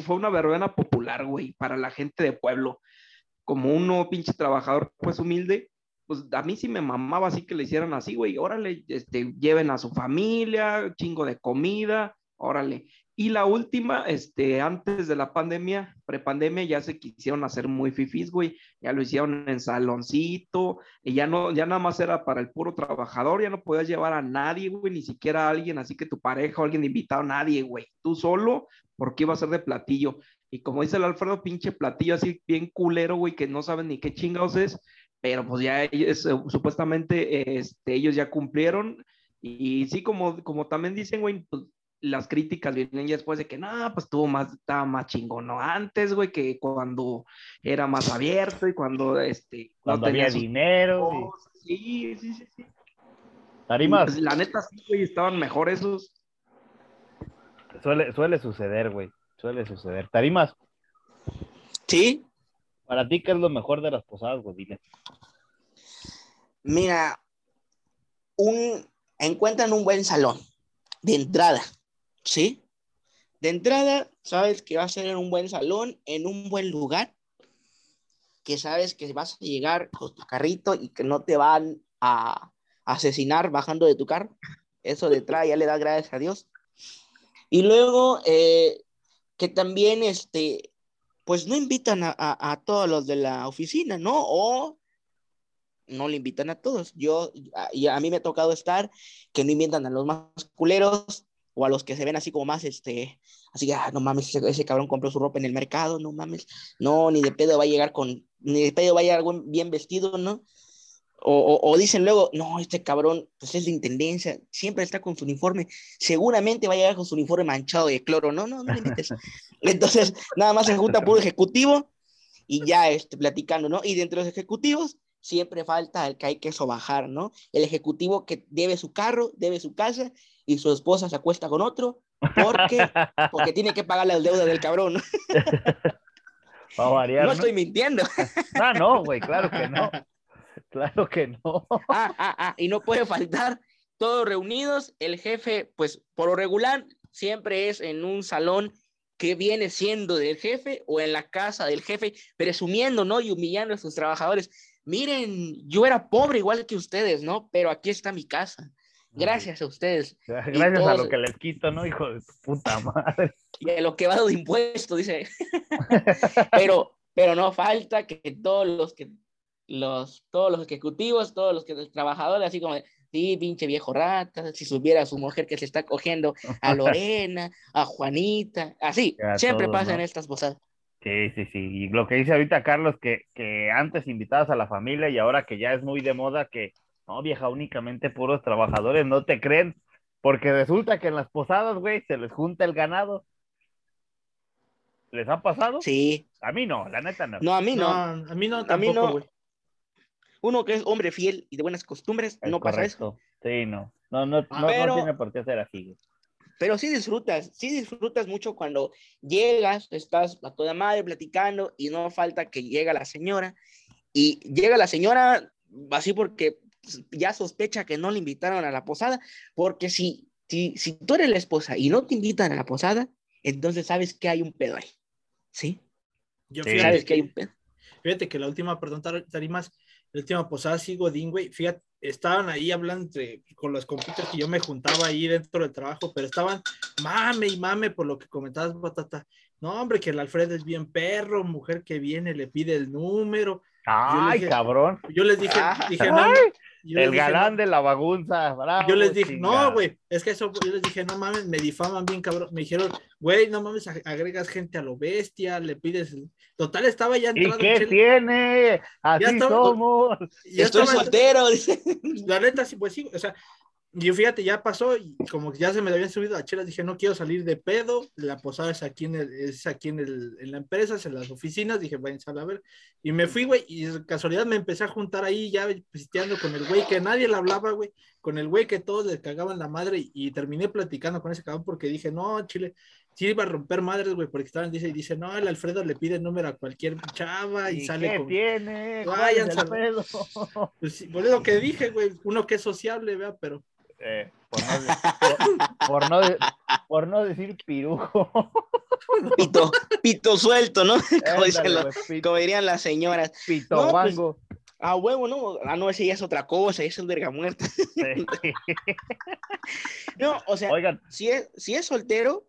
fue una verbena popular, güey, para la gente de pueblo. Como uno, pinche trabajador, pues humilde, pues a mí sí me mamaba así que le hicieran así, güey, órale, este, lleven a su familia, chingo de comida, órale. Y la última, este, antes de la pandemia, prepandemia, ya se quisieron hacer muy fifís, güey, ya lo hicieron en saloncito, y ya no, ya nada más era para el puro trabajador, ya no podías llevar a nadie, güey, ni siquiera a alguien, así que tu pareja o alguien invitado, nadie, güey, tú solo, porque iba a ser de platillo. Y como dice el Alfredo, pinche platillo así bien culero, güey, que no saben ni qué chingados es, pero pues ya ellos, eh, supuestamente este, ellos ya cumplieron. Y sí, como, como también dicen, güey, pues las críticas vienen ya después de que, no, pues tuvo más, estaba más chingón, ¿no? Antes, güey, que cuando era más abierto y cuando, este, no Cuando tenía dinero. cosas. Sí, sí, sí, sí. Tarimas, Pues, la neta sí, güey, estaban mejor esos. suele, suele suceder, güey, suele suceder. Tarimas, Sí, para ti, ¿qué es lo mejor de las posadas, Godines? mira, un, encuentran un buen salón de entrada, ¿sí? De entrada, sabes que va a ser un buen salón, en un buen lugar, que sabes que vas a llegar con tu carrito y que no te van a asesinar bajando de tu carro. Eso de entrada ya le da gracias a Dios. Y luego, eh, que también este, pues no invitan a, a- todos los de la oficina, ¿no? O no le invitan a todos. Yo, a- y a mí me ha tocado estar que no invitan a los más culeros o a los que se ven así como más, este, así, ah, no mames, ese, ese cabrón compró su ropa en el mercado, no mames, no, ni de pedo va a llegar con, ni de pedo va a llegar bien vestido, ¿no? O, o- o dicen luego, no, este cabrón, pues es de intendencia, siempre está con su uniforme, seguramente va a llegar con su uniforme manchado de cloro, no, no, no le invites. Entonces, nada más se junta puro ejecutivo y ya este, platicando, ¿no? Y dentro de los ejecutivos siempre falta el que hay que sobajar, ¿no? El ejecutivo que debe su carro, debe su casa y su esposa se acuesta con otro porque, porque tiene que pagar las deudas del cabrón, ¿no? Va a variar. No ¿no? estoy mintiendo. Ah, no, güey, claro que no. Claro que no. Ah, ah, ah, y no puede faltar todos reunidos. El jefe, pues por lo regular, siempre es en un salón que viene siendo del jefe o en la casa del jefe, presumiendo, ¿no? Y humillando a sus trabajadores. Miren, yo era pobre igual que ustedes, ¿no? Pero aquí está mi casa. Gracias a ustedes. Gracias a lo que les quito, ¿no, hijo de tu puta madre? Y a lo que va de impuestos, dice. pero, pero no falta que todos los que los, todos los ejecutivos, todos los que los trabajadores, así como, de, sí, pinche viejo rata, si supiera a su mujer que se está cogiendo a Lorena, a Juanita, así, A siempre todos, pasa en ¿no? estas posadas. Sí, sí, sí. Y lo que dice ahorita Carlos, que, que antes invitabas a la familia y ahora que ya es muy de moda que, no, vieja, únicamente puros trabajadores, no te creen, porque resulta que en las posadas, güey, se les junta el ganado. ¿Les ha pasado? Sí, A mí no, la neta no. no, a mí No, no. a mí no, A mí no. güey. Uno que es hombre fiel y de buenas costumbres, Es no pasa eso. correcto. Sí, no. No, no, no, no Pero- tiene por qué ser así, pero sí disfrutas, sí disfrutas mucho cuando llegas, estás a toda madre platicando y no falta que llega la señora y llega la señora así porque ya sospecha que no le invitaron a la posada, porque si, si, si tú eres la esposa y no te invitan a la posada, entonces sabes que hay un pedo ahí, ¿sí? Yo Sí. fíjate, Sabes que hay un pedo. fíjate que la última, perdón, Tar- Tarimas, la última posada sí, Godín, güey, fíjate, estaban ahí hablando entre- con los computers que yo me juntaba ahí dentro del trabajo, pero estaban mame y mame por lo que comentabas, Batata. No, hombre, que el Alfredo es bien perro, mujer que viene, le pide el número. Ay, dije- cabrón. Yo les dije, dije, no, El dije, galán no. de la bagunza, bravo. Yo les dije, chingada. no, güey, es que eso, yo les dije, no mames, me difaman bien, cabrón. Me dijeron, güey, no mames, ag- agregas gente a lo bestia, le pides. Total, estaba ya ¿Y entrado. qué Chele- tiene? Así estaba- somos. ya Estoy estaba- soltero, dice. La neta, sí, pues sí, o sea, yo fíjate, ya pasó y como que ya se me habían subido a chelas, dije, no quiero salir de pedo, la posada es aquí en, el, es aquí en, el, en la empresa, es en las oficinas, dije, váyanse a ver, y me fui, güey, y de casualidad me empecé a juntar ahí ya pisteando con el güey que nadie le hablaba, güey, con el güey que todos le cagaban la madre y, y terminé platicando con ese cabrón porque dije, no, Chile, sí iba a romper madres, güey, porque estaban, dice, y dice, no, el Alfredo le pide el número a cualquier chava y, ¿Y sale qué con... tiene? ¿Cuál Váyanse es a el la- pedo? Pues sí, por eso que dije, güey, uno que es sociable, vea, pero... Eh, por, no, por- por no de- por no decir pirujo. Pito, pito suelto, ¿no? Como, dicen los- dirían las señoras. Pito No, pues. Ah, huevo, no. Ah, no, ese ya es otra cosa, ese es verga muerta. Sí. No, o sea, Oigan, si es, si es soltero,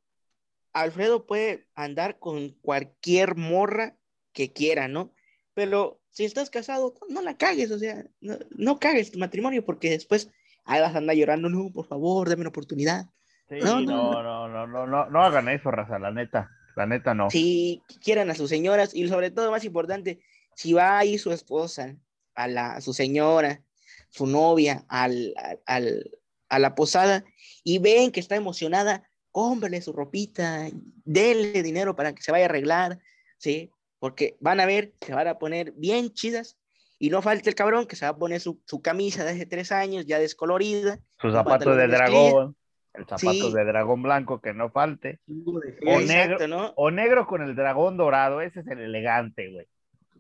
Alfredo puede andar con cualquier morra que quiera, ¿no? Pero si estás casado, no la cagues, o sea, no, no cagues tu matrimonio porque después ahí vas a andar llorando, no, por favor, dame una oportunidad. sí, No, no, no, no, no, no, hagan eso, raza, la neta. La neta no. Si quieran a sus señoras y sobre todo, más importante, si va ahí su esposa, a, la, a su señora, su novia, al, al- al- a la posada y ven que está emocionada, cómprale su ropita, denle dinero para que se vaya a arreglar, ¿sí? Porque van a ver, se van a poner bien chidas y no falta el cabrón que se va a poner su, su camisa de hace tres años ya descolorida. Sus zapatos de dragón, el zapato Sí. de dragón blanco que no falte. O Exacto, negro. ¿no? O negro con el dragón dorado, ese es el elegante, güey.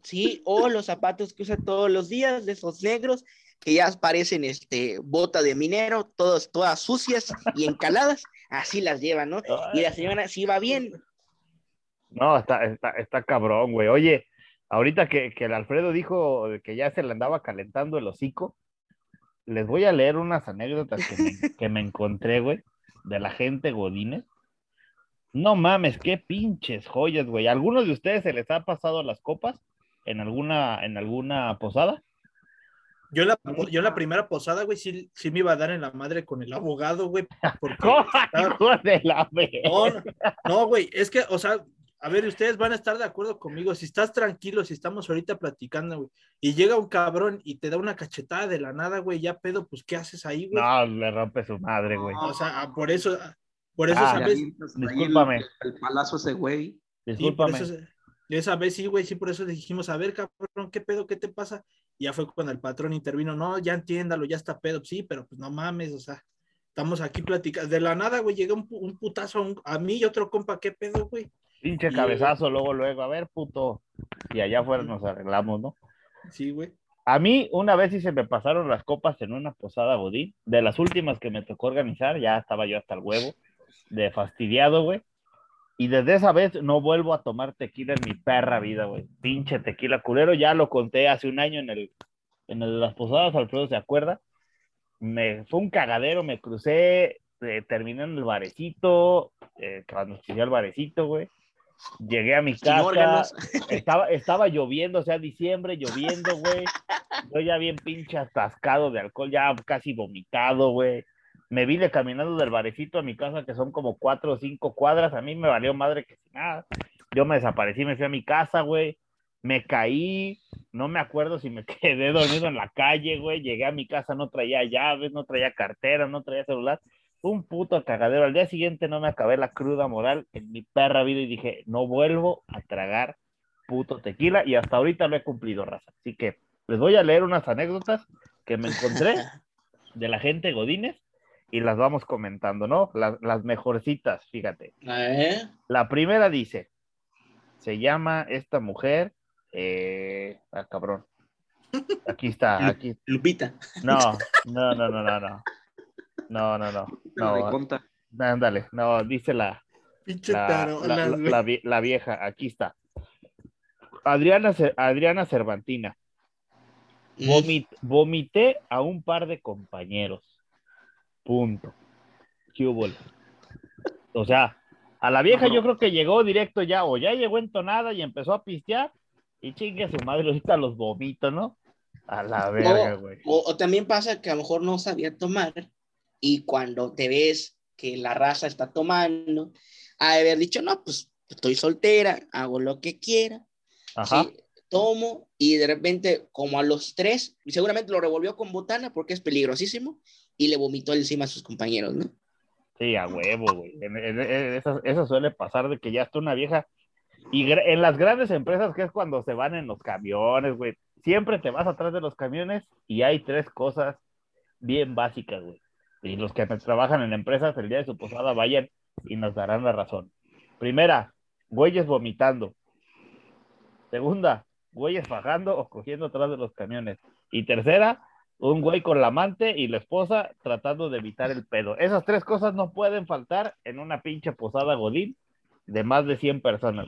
Sí, o los zapatos que usa todos los días, de esos negros, que ya parecen este, bota de minero, todos, todas sucias y encaladas, así las llevan, ¿no? Y la señora sí va bien. No, está, está, está cabrón, güey. Oye, ahorita que, que el Alfredo dijo que ya se le andaba calentando el hocico, les voy a leer unas anécdotas que me, que me encontré, güey, de la gente Godínez. No mames, qué pinches joyas, güey. ¿Alguno de ustedes se les ha pasado las copas en alguna, en alguna posada? Yo la, yo la primera posada, güey, sí, sí me iba a dar en la madre con el abogado, güey. Porque ¡Oh, estaba- de la no, güey, es que, o sea, a ver, ustedes van a estar de acuerdo conmigo. Si estás tranquilo, si estamos ahorita platicando, güey, y llega un cabrón y te da una cachetada de la nada, güey, ya pedo, pues, ¿qué haces ahí, güey? No, le rompe su madre, güey. O sea, ah, por eso, por eso, Ah, ¿sabes? ahí el- discúlpame. El, palazo ese güey. Sí, Discúlpame. eso, esa vez sí, güey, sí, por eso le dijimos, a ver, cabrón, ¿qué pedo, qué te pasa? Y ya fue cuando el patrón intervino, no, ya entiéndalo, ya está pedo, sí, pero pues no mames, o sea, estamos aquí platicando, de la nada, güey, llega un, pu- un putazo a, un- a mí y otro compa, ¿qué pedo, güey? Pinche Y- cabezazo, luego, luego, a ver, puto. Y allá afuera nos arreglamos, ¿no? Sí, güey. A mí, una vez sí se me pasaron las copas en una posada Godín, de las últimas que me tocó organizar, ya estaba yo hasta el huevo, de fastidiado, güey. Y desde esa vez no vuelvo a tomar tequila en mi perra vida, güey. Pinche tequila culero, ya lo conté hace un año en el, en el- las posadas, Alfredo se acuerda. Me fue un cagadero, me crucé, eh, terminé en el barecito, eh, cuando estudié al barecito, güey. Llegué a mi casa, órganos. estaba, estaba lloviendo, o sea, diciembre, lloviendo, güey. Yo ya bien pinche atascado de alcohol, ya casi vomitado, güey. Me vine caminando del barecito a mi casa, que son como cuatro o cinco cuadras. A mí me valió madre que si nada. Yo me desaparecí, me fui a mi casa, güey. Me caí, no me acuerdo si me quedé dormido en la calle, güey. Llegué a mi casa, no traía llaves, no traía cartera, no traía celular. Un puto cagadero. Al día siguiente no me acabé la cruda moral en mi perra vida y dije, no vuelvo a tragar puto tequila y hasta ahorita lo he cumplido, raza. Así que les voy a leer unas anécdotas que me encontré de la gente Godínez y las vamos comentando, ¿no? Las, las mejorcitas, fíjate. La primera dice, se llama esta mujer, eh, ah, cabrón. Aquí está, aquí. Lupita. No, no, no, no, no, no. No, no, no. No, conta. ándale, no, dice la, Pinche la, la- la- vieja, aquí está. Adriana, Adriana Cervantina. Vomit- vomité a un par de compañeros. Punto. ¿Qué hubo? O sea, a la vieja yo creo que llegó directo ya, o ya llegó entonada y empezó a pistear, y chingue a su madre, ahorita los vomito, ¿no? A la verga, güey. O, o también pasa que a lo mejor no sabía tomar y cuando te ves que la raza está tomando, ha de haber dicho, no, pues estoy soltera, hago lo que quiera, Ajá. sí, tomo y de repente como a los tres, y seguramente lo revolvió con botana porque es peligrosísimo y le vomitó encima a sus compañeros, ¿no? Sí, a huevo, güey. Eso, eso suele pasar de que ya está una vieja. Y en las grandes empresas, que es cuando se van en los camiones, güey, siempre te vas atrás de los camiones y hay tres cosas bien básicas, güey. Y los que trabajan en empresas, el día de su posada vayan y nos darán la razón. Primera, güeyes vomitando. Segunda, güeyes fajando o cogiendo atrás de los camiones. Y tercera, un güey con la amante y la esposa tratando de evitar el pedo. Esas tres cosas no pueden faltar en una pinche posada godín de más de 100 personas.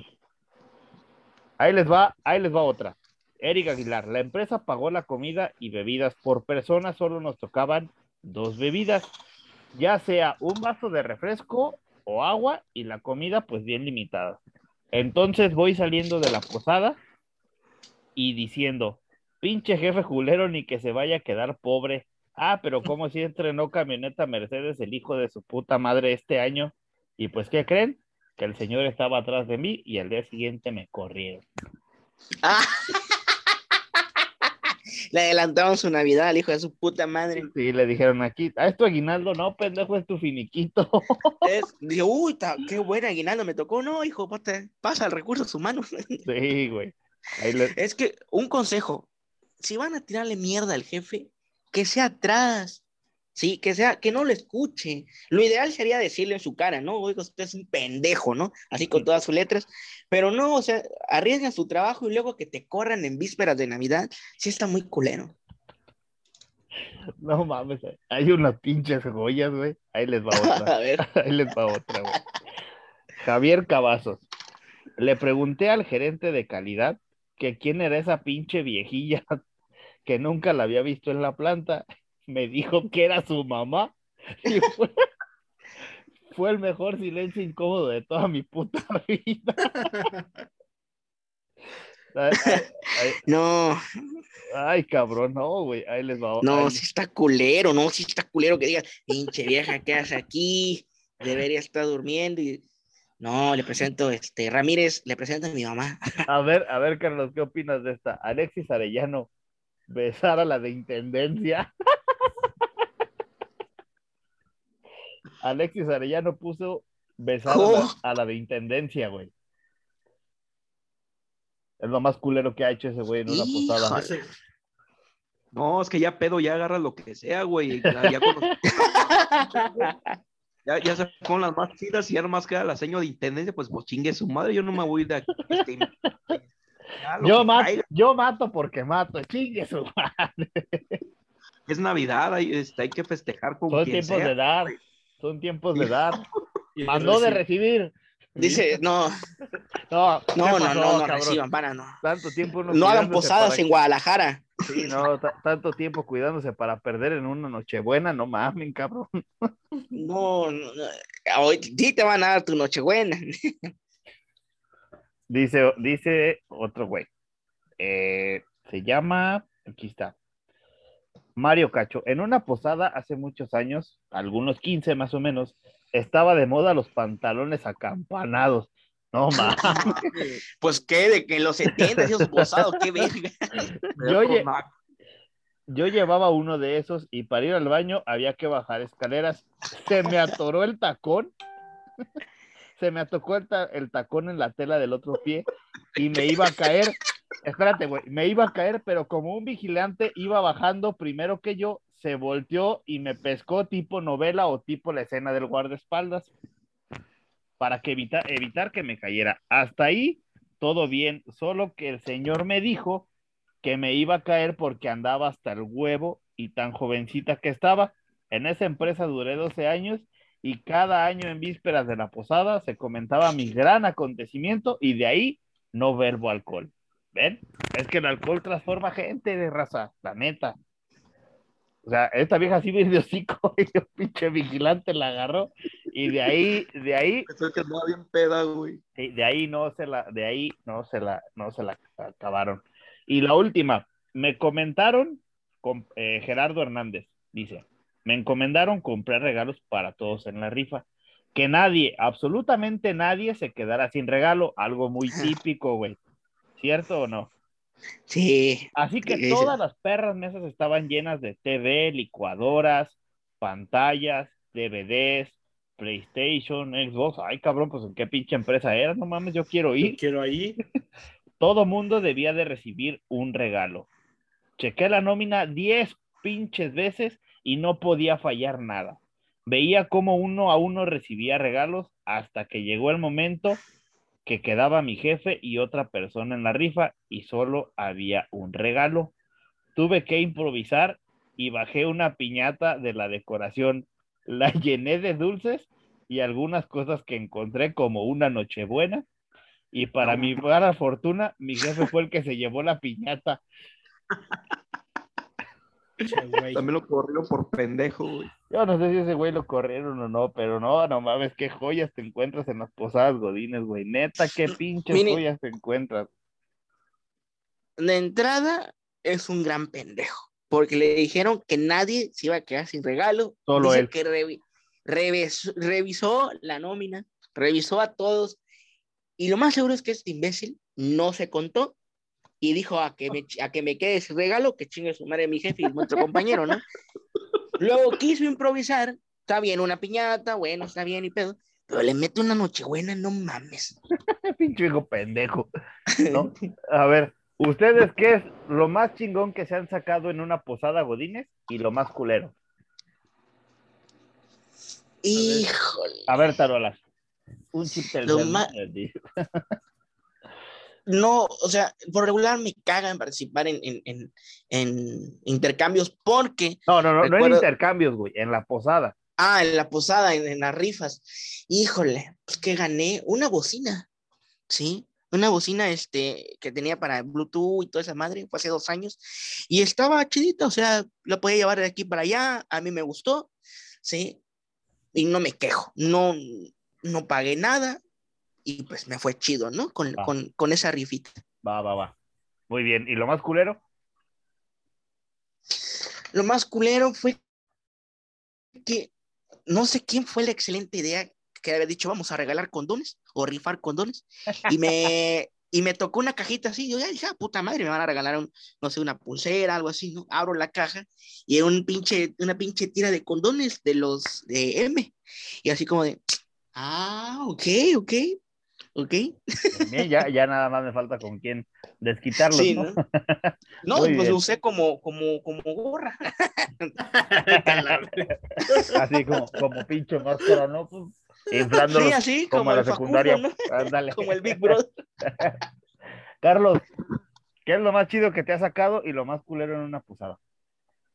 Ahí les va, ahí les va otra. Eric Aguilar, la empresa pagó la comida y bebidas por persona, solo nos tocaban dos bebidas, ya sea un vaso de refresco o agua y la comida pues bien limitada. Entonces voy saliendo de la posada y diciendo, pinche jefe culero ni que se vaya a quedar pobre. Ah, pero como si estrenó camioneta Mercedes el hijo de su puta madre este año. Y pues, ¿qué creen? Que el señor estaba atrás de mí y al día siguiente me corrieron. Ah. Le adelantaron su Navidad al hijo de su puta madre. Sí, le dijeron aquí, ¿a esto aguinaldo? No, pendejo, es tu finiquito. Es, dice, uy, ta- qué buena aguinaldo me tocó. No, hijo, pasa, pasa al recursos humanos. sí, güey. Le- Es que un consejo, si van a tirarle mierda al jefe, que sea atrás, sí, que sea, que no lo escuche. Lo ideal sería decirle en su cara, no, oiga, usted es un pendejo, ¿no? Así con todas sus letras, pero no, o sea, arriesgan su trabajo y luego que te corran en vísperas de Navidad, sí está muy culero. No mames, hay unas pinches joyas, güey. Ahí les va otra. A ver, Ahí les va otra, güey. Javier Cavazos. Le pregunté al gerente de calidad que quién era esa pinche viejilla que nunca la había visto en la planta. Me dijo que era su mamá. Y fue, fue el mejor silencio incómodo de toda mi puta vida. Ay, ay, ay, No, ay, cabrón, no, güey, ahí les va. no, sí está culero, no, sí está culero que digas, pinche vieja, ¿qué hace aquí? Debería estar durmiendo y... No, le presento, este, Ramírez, le presento a mi mamá. A ver, a ver, Carlos, ¿qué opinas de esta? Alexis Arellano besar a la de intendencia. Alexis Arellano puso besar a la, ¿Cómo? a la de intendencia, güey. Es lo más culero que ha hecho ese güey en una posada. No, es que ya pedo, ya agarra lo que sea, güey. Ya, ya, con los- ya, ya se ponen las más chidas y ya nomás queda la seño de intendencia, pues, pues chingue su madre, yo no me voy de aquí. este, Yo que mato, yo mato porque mato, chingue su madre. Es Navidad, hay, este, hay que festejar con quien tiempos sea. de dar, son tiempos de dar. Mandó de recibir. Dice, no, no, No, ¿qué no, no, reciban, para, no. Tanto tiempo No hagan posadas en Guadalajara. Sí, no, ta- tanto tiempo cuidándose para perder en una nochebuena, no mamen, cabrón. No, no, no. Hoy sí te van a dar tu nochebuena. Dice, dice otro güey. Eh, se llama, aquí está. Mario Cacho. En una posada hace muchos años, algunos 15 más o menos, estaba de moda los pantalones acampanados. No mames. Pues qué, de que en los 70 esos posados, qué verga. Yo, lle- yo llevaba uno de esos y para ir al baño había que bajar escaleras. Se me atoró el tacón. Se me atocó el, ta- el tacón en la tela del otro pie y me iba a caer. Espérate, güey. Me iba a caer, pero como un vigilante iba bajando primero que yo, se volteó y me pescó tipo novela o tipo la escena del guardaespaldas para que evita- evitar que me cayera. Hasta ahí, todo bien, solo que el señor me dijo que me iba a caer porque andaba hasta el huevo y tan jovencita que estaba. En esa empresa duré 12 años y cada año en vísperas de la posada se comentaba mi gran acontecimiento y de ahí no verbo alcohol. ¿Ven? Es que el alcohol transforma gente de raza, la neta. O sea, esta vieja sí viene de hocico y el pinche vigilante la agarró y de ahí, de ahí Estoy que andaba bien peda, güey. Sí, de ahí no se la, de ahí no se la, no se la acabaron. Y la última, me comentaron con eh, Gerardo Hernández, dice, me encomendaron comprar regalos para todos en la rifa. Que nadie, absolutamente nadie se quedara sin regalo, algo muy típico, güey. ¿Cierto o no? Sí, Así que Sí, sí. todas las perras mesas estaban llenas de TV, licuadoras, pantallas, DVDs, PlayStation, Xbox. Ay, cabrón, pues en qué pinche empresa era, no mames, yo quiero Yo ir. quiero ahí. Todo mundo debía de recibir un regalo. Chequé la nómina 10 pinches veces y no podía fallar nada. Veía cómo uno a uno recibía regalos hasta que llegó el momento que quedaba mi jefe y otra persona en la rifa y solo había un regalo. Tuve que improvisar y bajé una piñata de la decoración. La llené de dulces y algunas cosas que encontré como una nochebuena. Y para mi mala fortuna, mi jefe fue el que se llevó la piñata. Güey. También lo corrieron por pendejo, güey. Yo no sé si ese güey lo corrieron o no, pero no, no mames, qué joyas te encuentras en las posadas godines, güey. Neta, qué pinches Mire. joyas te encuentras. de entrada es un gran pendejo, porque le dijeron que nadie se iba a quedar sin regalo. Solo Dice él. que revi- revis- revisó la nómina, revisó a todos, y lo más seguro es que este imbécil no se contó y dijo a que me, a que me quede ese regalo, que chingue su madre mi jefe y nuestro compañero, ¿no? Luego quiso improvisar, está bien, una piñata, bueno, está bien y pedo, pero le mete una nochebuena, no mames. Pinche hijo pendejo. ¿no? A ver, ¿ustedes qué es lo más chingón que se han sacado en una posada godines y lo más culero? Híjole. A ver, Tarolas. Un chip del Lo del- ma- del- no, o sea, por regular me cagan participar en, en, en, en intercambios porque, No, no, no, no en Recuerdo- intercambios, güey, en la posada. ah, en la posada, en, en las rifas, híjole, pues que gané una bocina, ¿sí? Una bocina este, que tenía para Bluetooth y toda esa madre, fue hace dos años, y estaba chidita, o sea, la podía llevar de aquí para allá, a mí me gustó, ¿sí? y no me quejo, no, no pagué nada y pues me fue chido, ¿no? Con, con, con esa rifita. Va, va, va. Muy bien. ¿Y lo más culero? Lo más culero fue que no sé quién fue la excelente idea que había dicho vamos a regalar condones o rifar condones y me y me tocó una cajita así, yo ya dije, ah, puta madre, me van a regalar un, no sé, una pulsera, algo así, ¿no? Abro la caja y era un pinche, una pinche tira de condones de los de M. Y así como de, ah, ok, ok, ok. Bien, ya, ya nada más me falta con quién desquitarlos, Sí, ¿no? ¿no? Pues lo usé como, como, como gorra. Así como, como pinche máscara, ¿no? Pues, inflándolos Sí, así, como, como, la Facundo, secundaria. ¿no? Ándale. Como el Big Brother. Carlos, ¿qué es lo más chido que te ha sacado y lo más culero en una posada?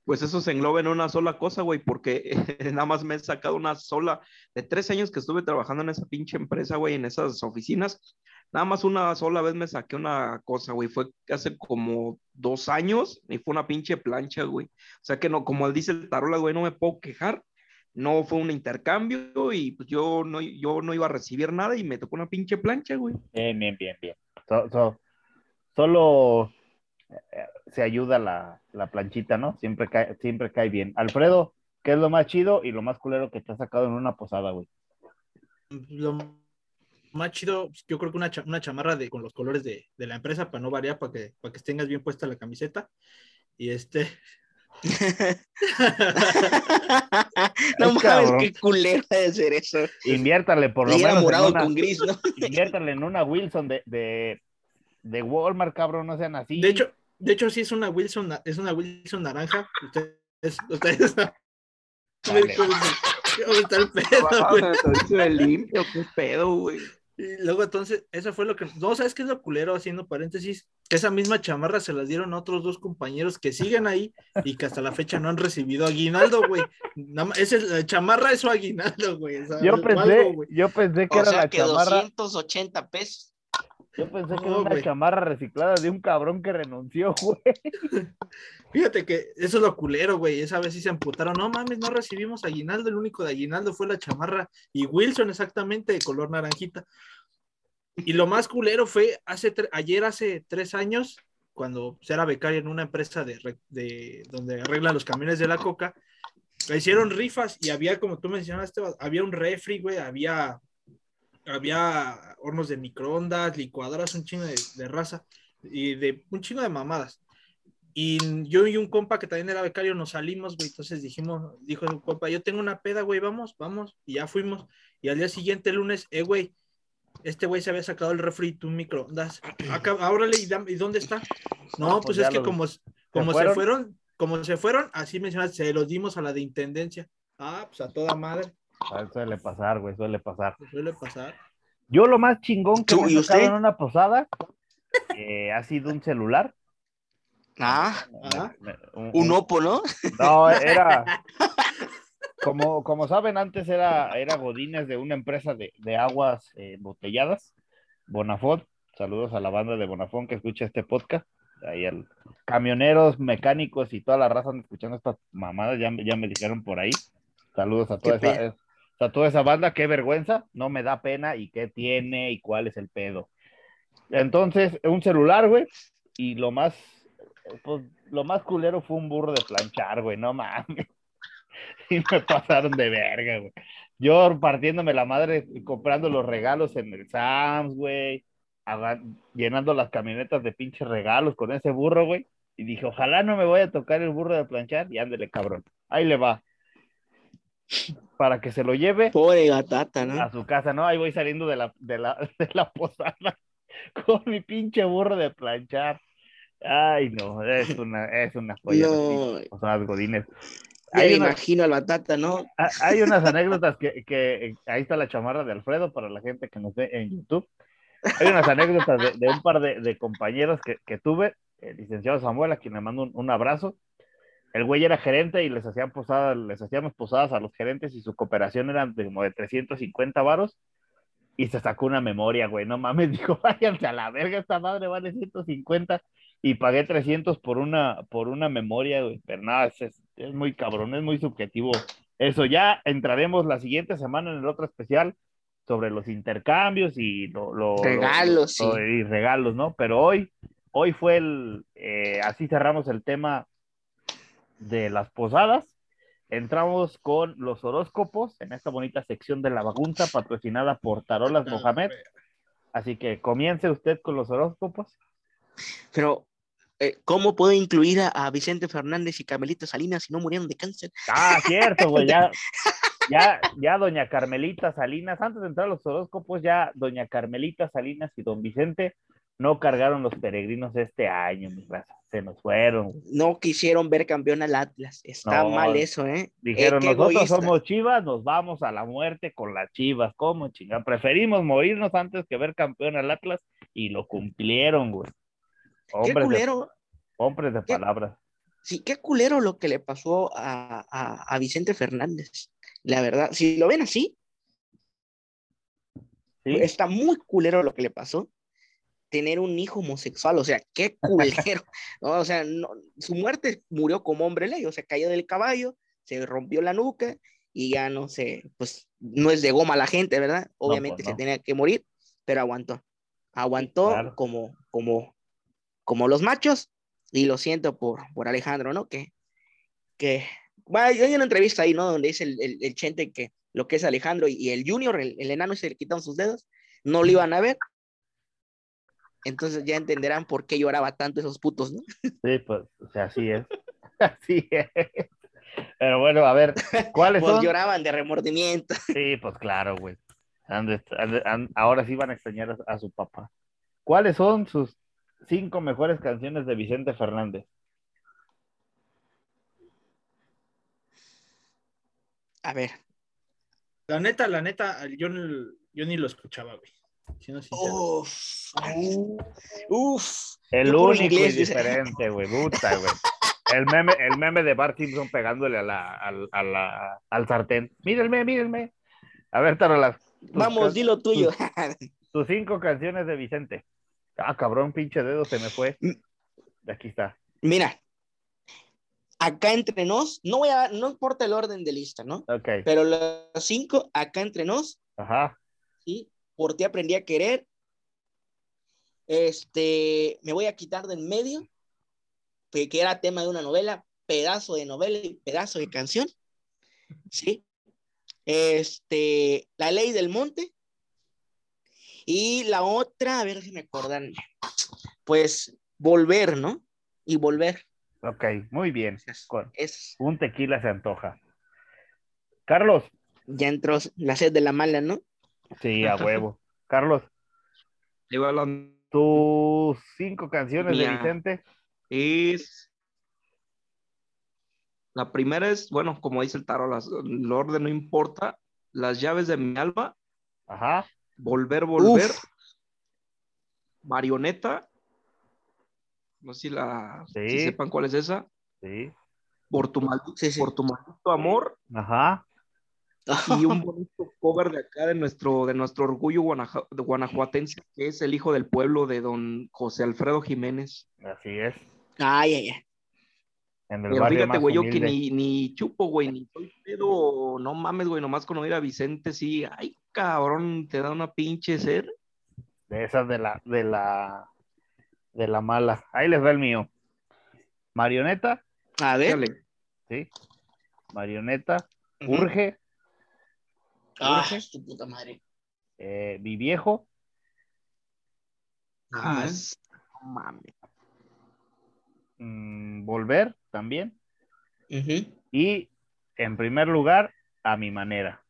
Pues eso se engloba en una sola cosa, güey, porque nada más me he sacado una sola, de tres años que estuve trabajando en esa pinche empresa, güey, en esas oficinas, nada más una sola vez me saqué una cosa, güey, fue hace como dos años y fue una pinche plancha, güey. O sea que no, como dice el tarola, güey, no me puedo quejar, no fue un intercambio y pues yo no, yo no iba a recibir nada y me tocó una pinche plancha, güey. Bien, bien, bien, bien. So- so- solo se ayuda la, la planchita, ¿no? Siempre cae, siempre cae bien. Alfredo, ¿qué es lo más chido y lo más culero que te ha sacado en una posada, güey? Lo más chido, yo creo que una, cha- una chamarra de, con los colores de, de la empresa para no variar, para que, para que tengas bien puesta la camiseta. Y este. no mames, cabrón. qué culero de ser eso. Inviértale por lo Y era menos en una, con gris, ¿no? inviértale en una Wilson de, de, de Walmart, cabrón, no sean así. De hecho, de hecho, sí es una Wilson, es una Wilson naranja. Ustedes, ustedes Dale. ¿Cómo está el pedo, güey? Limpio, qué pedo, güey. Y luego entonces, eso fue lo que... No, ¿sabes qué es lo culero? Haciendo paréntesis, esa misma chamarra se las dieron a otros dos compañeros que siguen ahí y que hasta la fecha no han recibido aguinaldo, güey. Nada más, ese, la chamarra es su aguinaldo, güey. o sea, yo pensé, algo, güey. yo pensé que O era sea la que chamarra, 280 pesos. Yo pensé que era una chamarra reciclada de un cabrón que renunció, güey. Fíjate que eso es lo culero, güey. Esa vez sí se amputaron. No mames, no recibimos aguinaldo. El único de aguinaldo fue la chamarra y Wilson, exactamente, de color naranjita. Y lo más culero fue hace ayer, hace tres años, cuando era becario en una empresa de, de donde arreglan los camiones de la coca. Le hicieron rifas y había, como tú mencionaste, había un refri, güey, había, había hornos de microondas, licuadoras, un chingo de, de raza y de un chingo de mamadas. Y yo y un compa que también era becario nos salimos, güey. Entonces dijimos, dijo un compa, yo tengo una peda, güey, vamos, vamos. Y ya fuimos. Y al día siguiente, el lunes, eh, güey, este güey se había sacado el refri y tu microondas. Acá, órale, ¿y, dam- ¿y dónde está? No, Pues pues, es que como, como se fueron? fueron? como se fueron, así mencionas, se los dimos a la de intendencia. Ah, pues a toda madre, Suele pasar, güey, suele pasar. pues suele pasar. Yo lo más chingón que ¿Tú me y he sacado en una posada eh, ha sido un celular. Ah, Ah. Un- un ¿no? No, era. Como, como saben, antes era, era Godínez de una empresa de, de aguas eh, embotelladas, Bonafont. Saludos a la banda de Bonafont que escucha este podcast. Ahí el camioneros, mecánicos y toda la raza escuchando estas mamadas, ya, me- ya me dijeron por ahí. Saludos a toda, esa, eh, a toda esa banda, qué vergüenza, no me da pena y qué tiene y cuál es el pedo. Entonces, un celular, güey, y lo más, pues, lo más culero fue un burro de planchar, güey, no mames. Y me pasaron de verga, güey. Yo partiéndome la madre comprando los regalos en el Sams, güey, llenando las camionetas de pinches regalos con ese burro, güey. Y dije, ojalá no me vaya a tocar el burro de planchar y ándele, cabrón. Ahí le va. Para que se lo lleve Pobre gatata, ¿no? a su casa, ¿no? Ahí voy saliendo de la, de la, de la posada con mi pinche burro de planchar. Ay, no, es una, es una joya. No. pinches posadas godines. Ya me imagino al batata, ¿no? ha- hay unas anécdotas que, que eh, ahí está la chamarra de Alfredo para la gente que nos ve en YouTube. Hay unas anécdotas de, de un par de, de compañeros que, que tuve, el licenciado Samuel, a quien le mando un, un abrazo. El güey era gerente y les hacían posadas, les hacíamos posadas a los gerentes y su cooperación era de como de 350 varos y se sacó una memoria, güey, no mames, dijo, váyanse a la verga, esta madre vale 150 y pagué 300 por una, por una memoria, güey, pero nada, es, es, es muy cabrón, es muy subjetivo Eso ya entraremos la siguiente semana en el otro especial sobre los intercambios y lo, lo- lo- Regalos, lo- sí. y regalos, ¿no? Pero hoy, hoy fue el, eh, así cerramos el tema de las posadas. Entramos con los horóscopos en esta bonita sección de la bagunza patrocinada por Tarolas Mohamed. Así que comience usted con los horóscopos. Pero, eh, ¿cómo puedo incluir a, a Vicente Fernández y Carmelita Salinas si no murieron de cáncer? Ah, cierto, güey, ya, ya, ya doña Carmelita Salinas, antes de entrar a los horóscopos, ya doña Carmelita Salinas y don Vicente no cargaron los peregrinos este año, mi raza, se nos fueron. No quisieron ver campeón al Atlas. Está No, mal eso, ¿eh? Dijeron, Eh, nosotros somos chivas, nos vamos a la muerte con las chivas, ¿cómo chinga? Preferimos morirnos antes que ver campeón al Atlas y lo cumplieron, güey. Qué de, culero, hombres de qué- palabras. sí, qué culero lo que le pasó a, a- a Vicente Fernández. La verdad, si lo ven así, ¿sí? está muy culero lo que le pasó. Tener un hijo homosexual, o sea, qué culero. ¿no? O sea, no- su muerte murió como hombre ley, o sea, cayó del caballo, se rompió la nuca y ya no sé, pues no es de goma la gente, ¿verdad? Obviamente pues, se no. tenía que morir, pero aguantó. Aguantó claro. como, como, como los machos y lo siento por, por Alejandro, ¿no? Que, que, bueno, hay una entrevista ahí, ¿no? Donde dice el, el, el Chente que lo que es Alejandro y, y el Junior, el, el enano, se le quitaron sus dedos, no lo iban a ver. Entonces ya entenderán por qué lloraba tanto esos putos, ¿no? Sí, pues, o sea, así es. Así es. Pero bueno, a ver, ¿cuáles Pues son? lloraban de remordimiento. Sí, pues claro, güey. Ahora sí van a extrañar a, a su papá. ¿Cuáles son sus cinco mejores canciones de Vicente Fernández? A ver. La neta, la neta, yo, ni- yo ni lo escuchaba, güey. Siendo sincero. Uf. Uf. El único y diferente, güey. Puta, güey. El meme, el meme de Bart Simpson pegándole a la, al- a la- al sartén. Mírenme, mírenme. A ver, Tarolas. Vamos, can- dilo tuyo. Tus cinco canciones de Vicente. Ah, cabrón, pinche dedo se me fue. Mm. Aquí está. Mira. Acá entre nos, no voy a, no importa el orden de lista, ¿no? Ok. Pero los cinco, acá entre nos, Ajá. ¿sí? Por ti aprendí a querer. Este, me voy a quitar del medio, que que era tema de una novela, pedazo de novela y pedazo de canción, ¿sí? Este, La Ley del Monte. Y la otra, a ver si me acordan, pues, Volver, ¿no? Y Volver. Ok, muy bien. Con Es, un tequila se antoja. Carlos. ya entró la sed de la mala, ¿no? Sí, a huevo. Carlos, hablando tus cinco canciones de. Vicente. es. La primera es, bueno, como dice el tarot, las- el orden no importa. Las llaves de mi alma, Ajá. volver, volver. Uf. Marioneta. No sé si, la, Sí. si sepan cuál es esa. Sí. Por tu, maldito, Sí, sí. por tu maldito amor. Ajá. Y un bonito cover de acá de nuestro, de nuestro orgullo guanaja- guanajuatense, que es el hijo del pueblo de don José Alfredo Jiménez. Así es. Ay, ay, ay. En el Pero barrio fíjate, güey, yo que ni, ni chupo, güey, ni soy pedo, no mames, güey, nomás con oír a Vicente, sí, ay, cabrón, te da una pinche sed. De esas de la, de la, de la mala. Ahí les va el mío. Marioneta, A ver. Sí. Marioneta. Urge, Ah, Urge. tu puta madre. eh, Mi Viejo, ah, es- mames. mm, Volver también. Ujú. Y en primer lugar, A Mi Manera.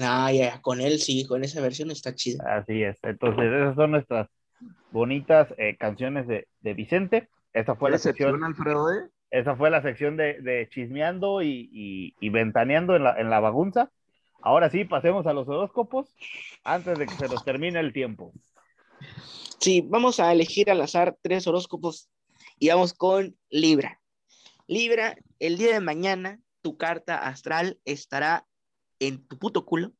Ah, ya, con él sí, con esa versión está chido. Así es. Entonces, esas son nuestras bonitas eh, canciones de, de Vicente. Esa fue ¿Qué la sección, Alfredo, eh? esa fue la sección de, de chismeando y, y- y ventaneando en la, en la bagunza. Ahora sí, pasemos a los horóscopos antes de que se nos termine el tiempo. Sí, vamos a elegir al azar tres horóscopos y vamos con Libra. Libra, el día de mañana tu carta astral estará en tu puto culo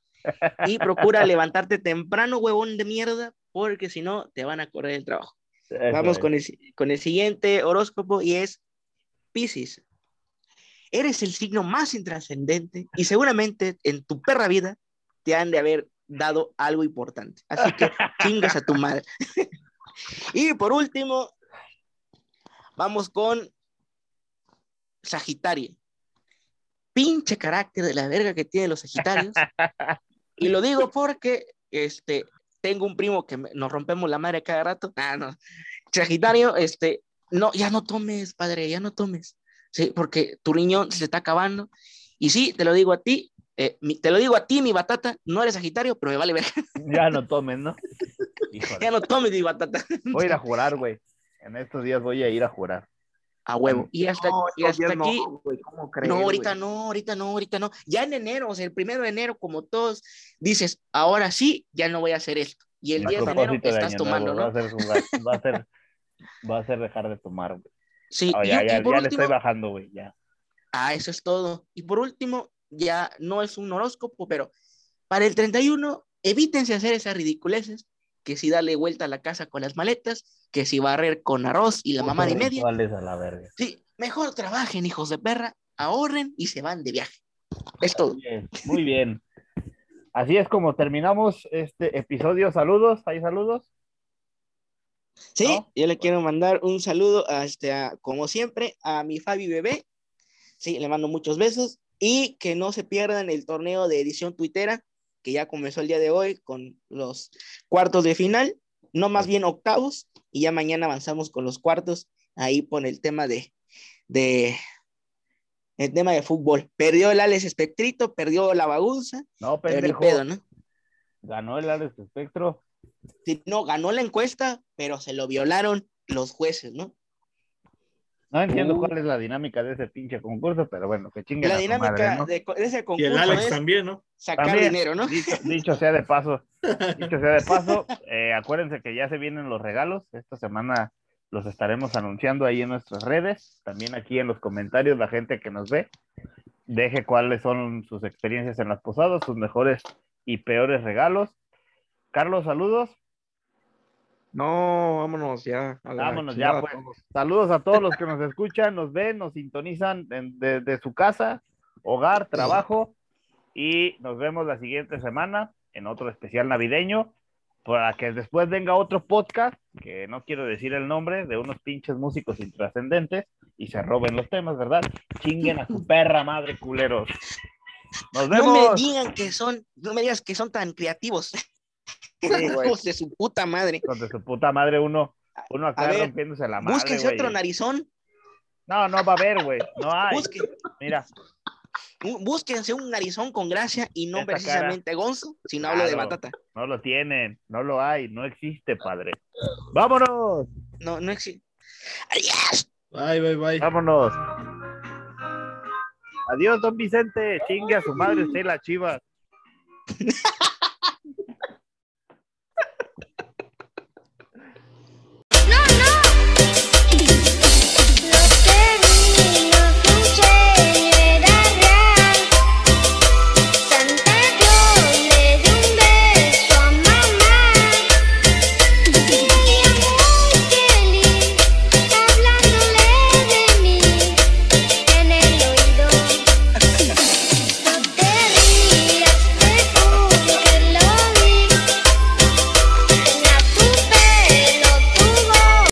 y procura levantarte temprano, huevón de mierda, porque si no te van a correr el trabajo. Eso Vamos es. con el, con el siguiente horóscopo y es Pisces. Eres el signo más intrascendente y seguramente en tu perra vida te han de haber dado algo importante. Así que chingas a tu madre. y por último, vamos con Sagitario. Pinche carácter de la verga que tienen los Sagitarios. Y lo digo porque este, tengo un primo que me- nos rompemos la madre cada rato. Ah, no. Sagitario, este, no, ya no tomes, padre, ya no tomes. Sí, porque tu riñón se está acabando. Y sí, te lo digo a ti, eh, mi- te lo digo a ti, mi batata, no eres Sagitario, pero me vale ver. Ya no tomen, ¿no? Híjole. ya no tomes mi batata. Voy a ir a jurar, güey. En estos días voy a ir a jurar. A huevo. Y hasta, No, y hasta aquí. no, güey, ¿cómo crees, No, ahorita no, ahorita no, ahorita no. Ya en enero, o sea, el primero de enero, como todos, dices, ahora sí, ya no voy a hacer esto. Y el A 10 de enero de estás Año tomando, Nuevo, ¿no? Va a ser jugar, va a ser, va a ser dejar de tomar, güey. Sí, y- ya, y, ya, por ya le estoy bajando, güey, ya. ah, eso es todo. Y por último, ya no es un horóscopo, pero para el 31, evítense hacer esas ridiculeces, que si darle vuelta a la casa con las maletas, que si barrer con arroz y la mamá de media. A la verga. Sí, mejor trabajen, hijos de perra, ahorren y se van de viaje. Es todo. Bien, muy bien. Así es como terminamos este episodio. Saludos, ¿hay saludos? Sí, ¿No? yo le quiero mandar un saludo, a este, a- como siempre, a mi Fabi Bebé. Sí, le mando muchos besos y que no se pierdan el torneo de edición tuitera que ya comenzó el día de hoy con los cuartos de final, no más bien octavos, y ya mañana avanzamos con los cuartos ahí por el tema de, de el tema de fútbol. Perdió el Alex Espectrito, perdió la bagunza, No, pero ni pendejo. pedo, ¿no? Ganó el Alex Espectro. No, ganó la encuesta, pero se lo violaron los jueces, ¿no? No entiendo Uh. cuál es la dinámica de ese pinche concurso, pero bueno, que chinguen La dinámica madre, ¿no? de, de ese Y el concurso Alex es también, ¿no? sacar También. dinero, ¿no? Dicho, dicho sea de paso, dicho sea de paso, eh, acuérdense que ya se vienen los regalos. Esta semana los estaremos anunciando ahí en nuestras redes, también aquí en los comentarios, la gente que nos ve, deje cuáles son sus experiencias en las posadas, sus mejores y peores regalos. Carlos, saludos. No, vámonos ya. a la Vámonos ya, pues. Saludos a todos los que nos escuchan, nos ven, nos sintonizan desde su casa, hogar, trabajo. Y nos vemos la siguiente semana en otro especial navideño. Para que después venga otro podcast, que no quiero decir el nombre, de unos pinches músicos intrascendentes y se roben los temas, ¿verdad? Chinguen a su perra madre, culeros. Nos No me vemos. digan que son, no me digas que son tan creativos. Hijos de su puta madre. De su puta madre, uno, uno acá ver, rompiéndose la madre. Búsquense güey. otro narizón, No, no va a haber, güey. No hay. busquen, Mira, bú- búsquense un narizón con gracia y no Esta precisamente gonzo, sino hablo de Claro. batata. No lo tienen, no lo hay, no existe, padre. Vámonos, No, no existe. ¡Adiós! Bye, bye, bye. vámonos. Adiós, don Vicente. Chingue a su madre usted la chiva.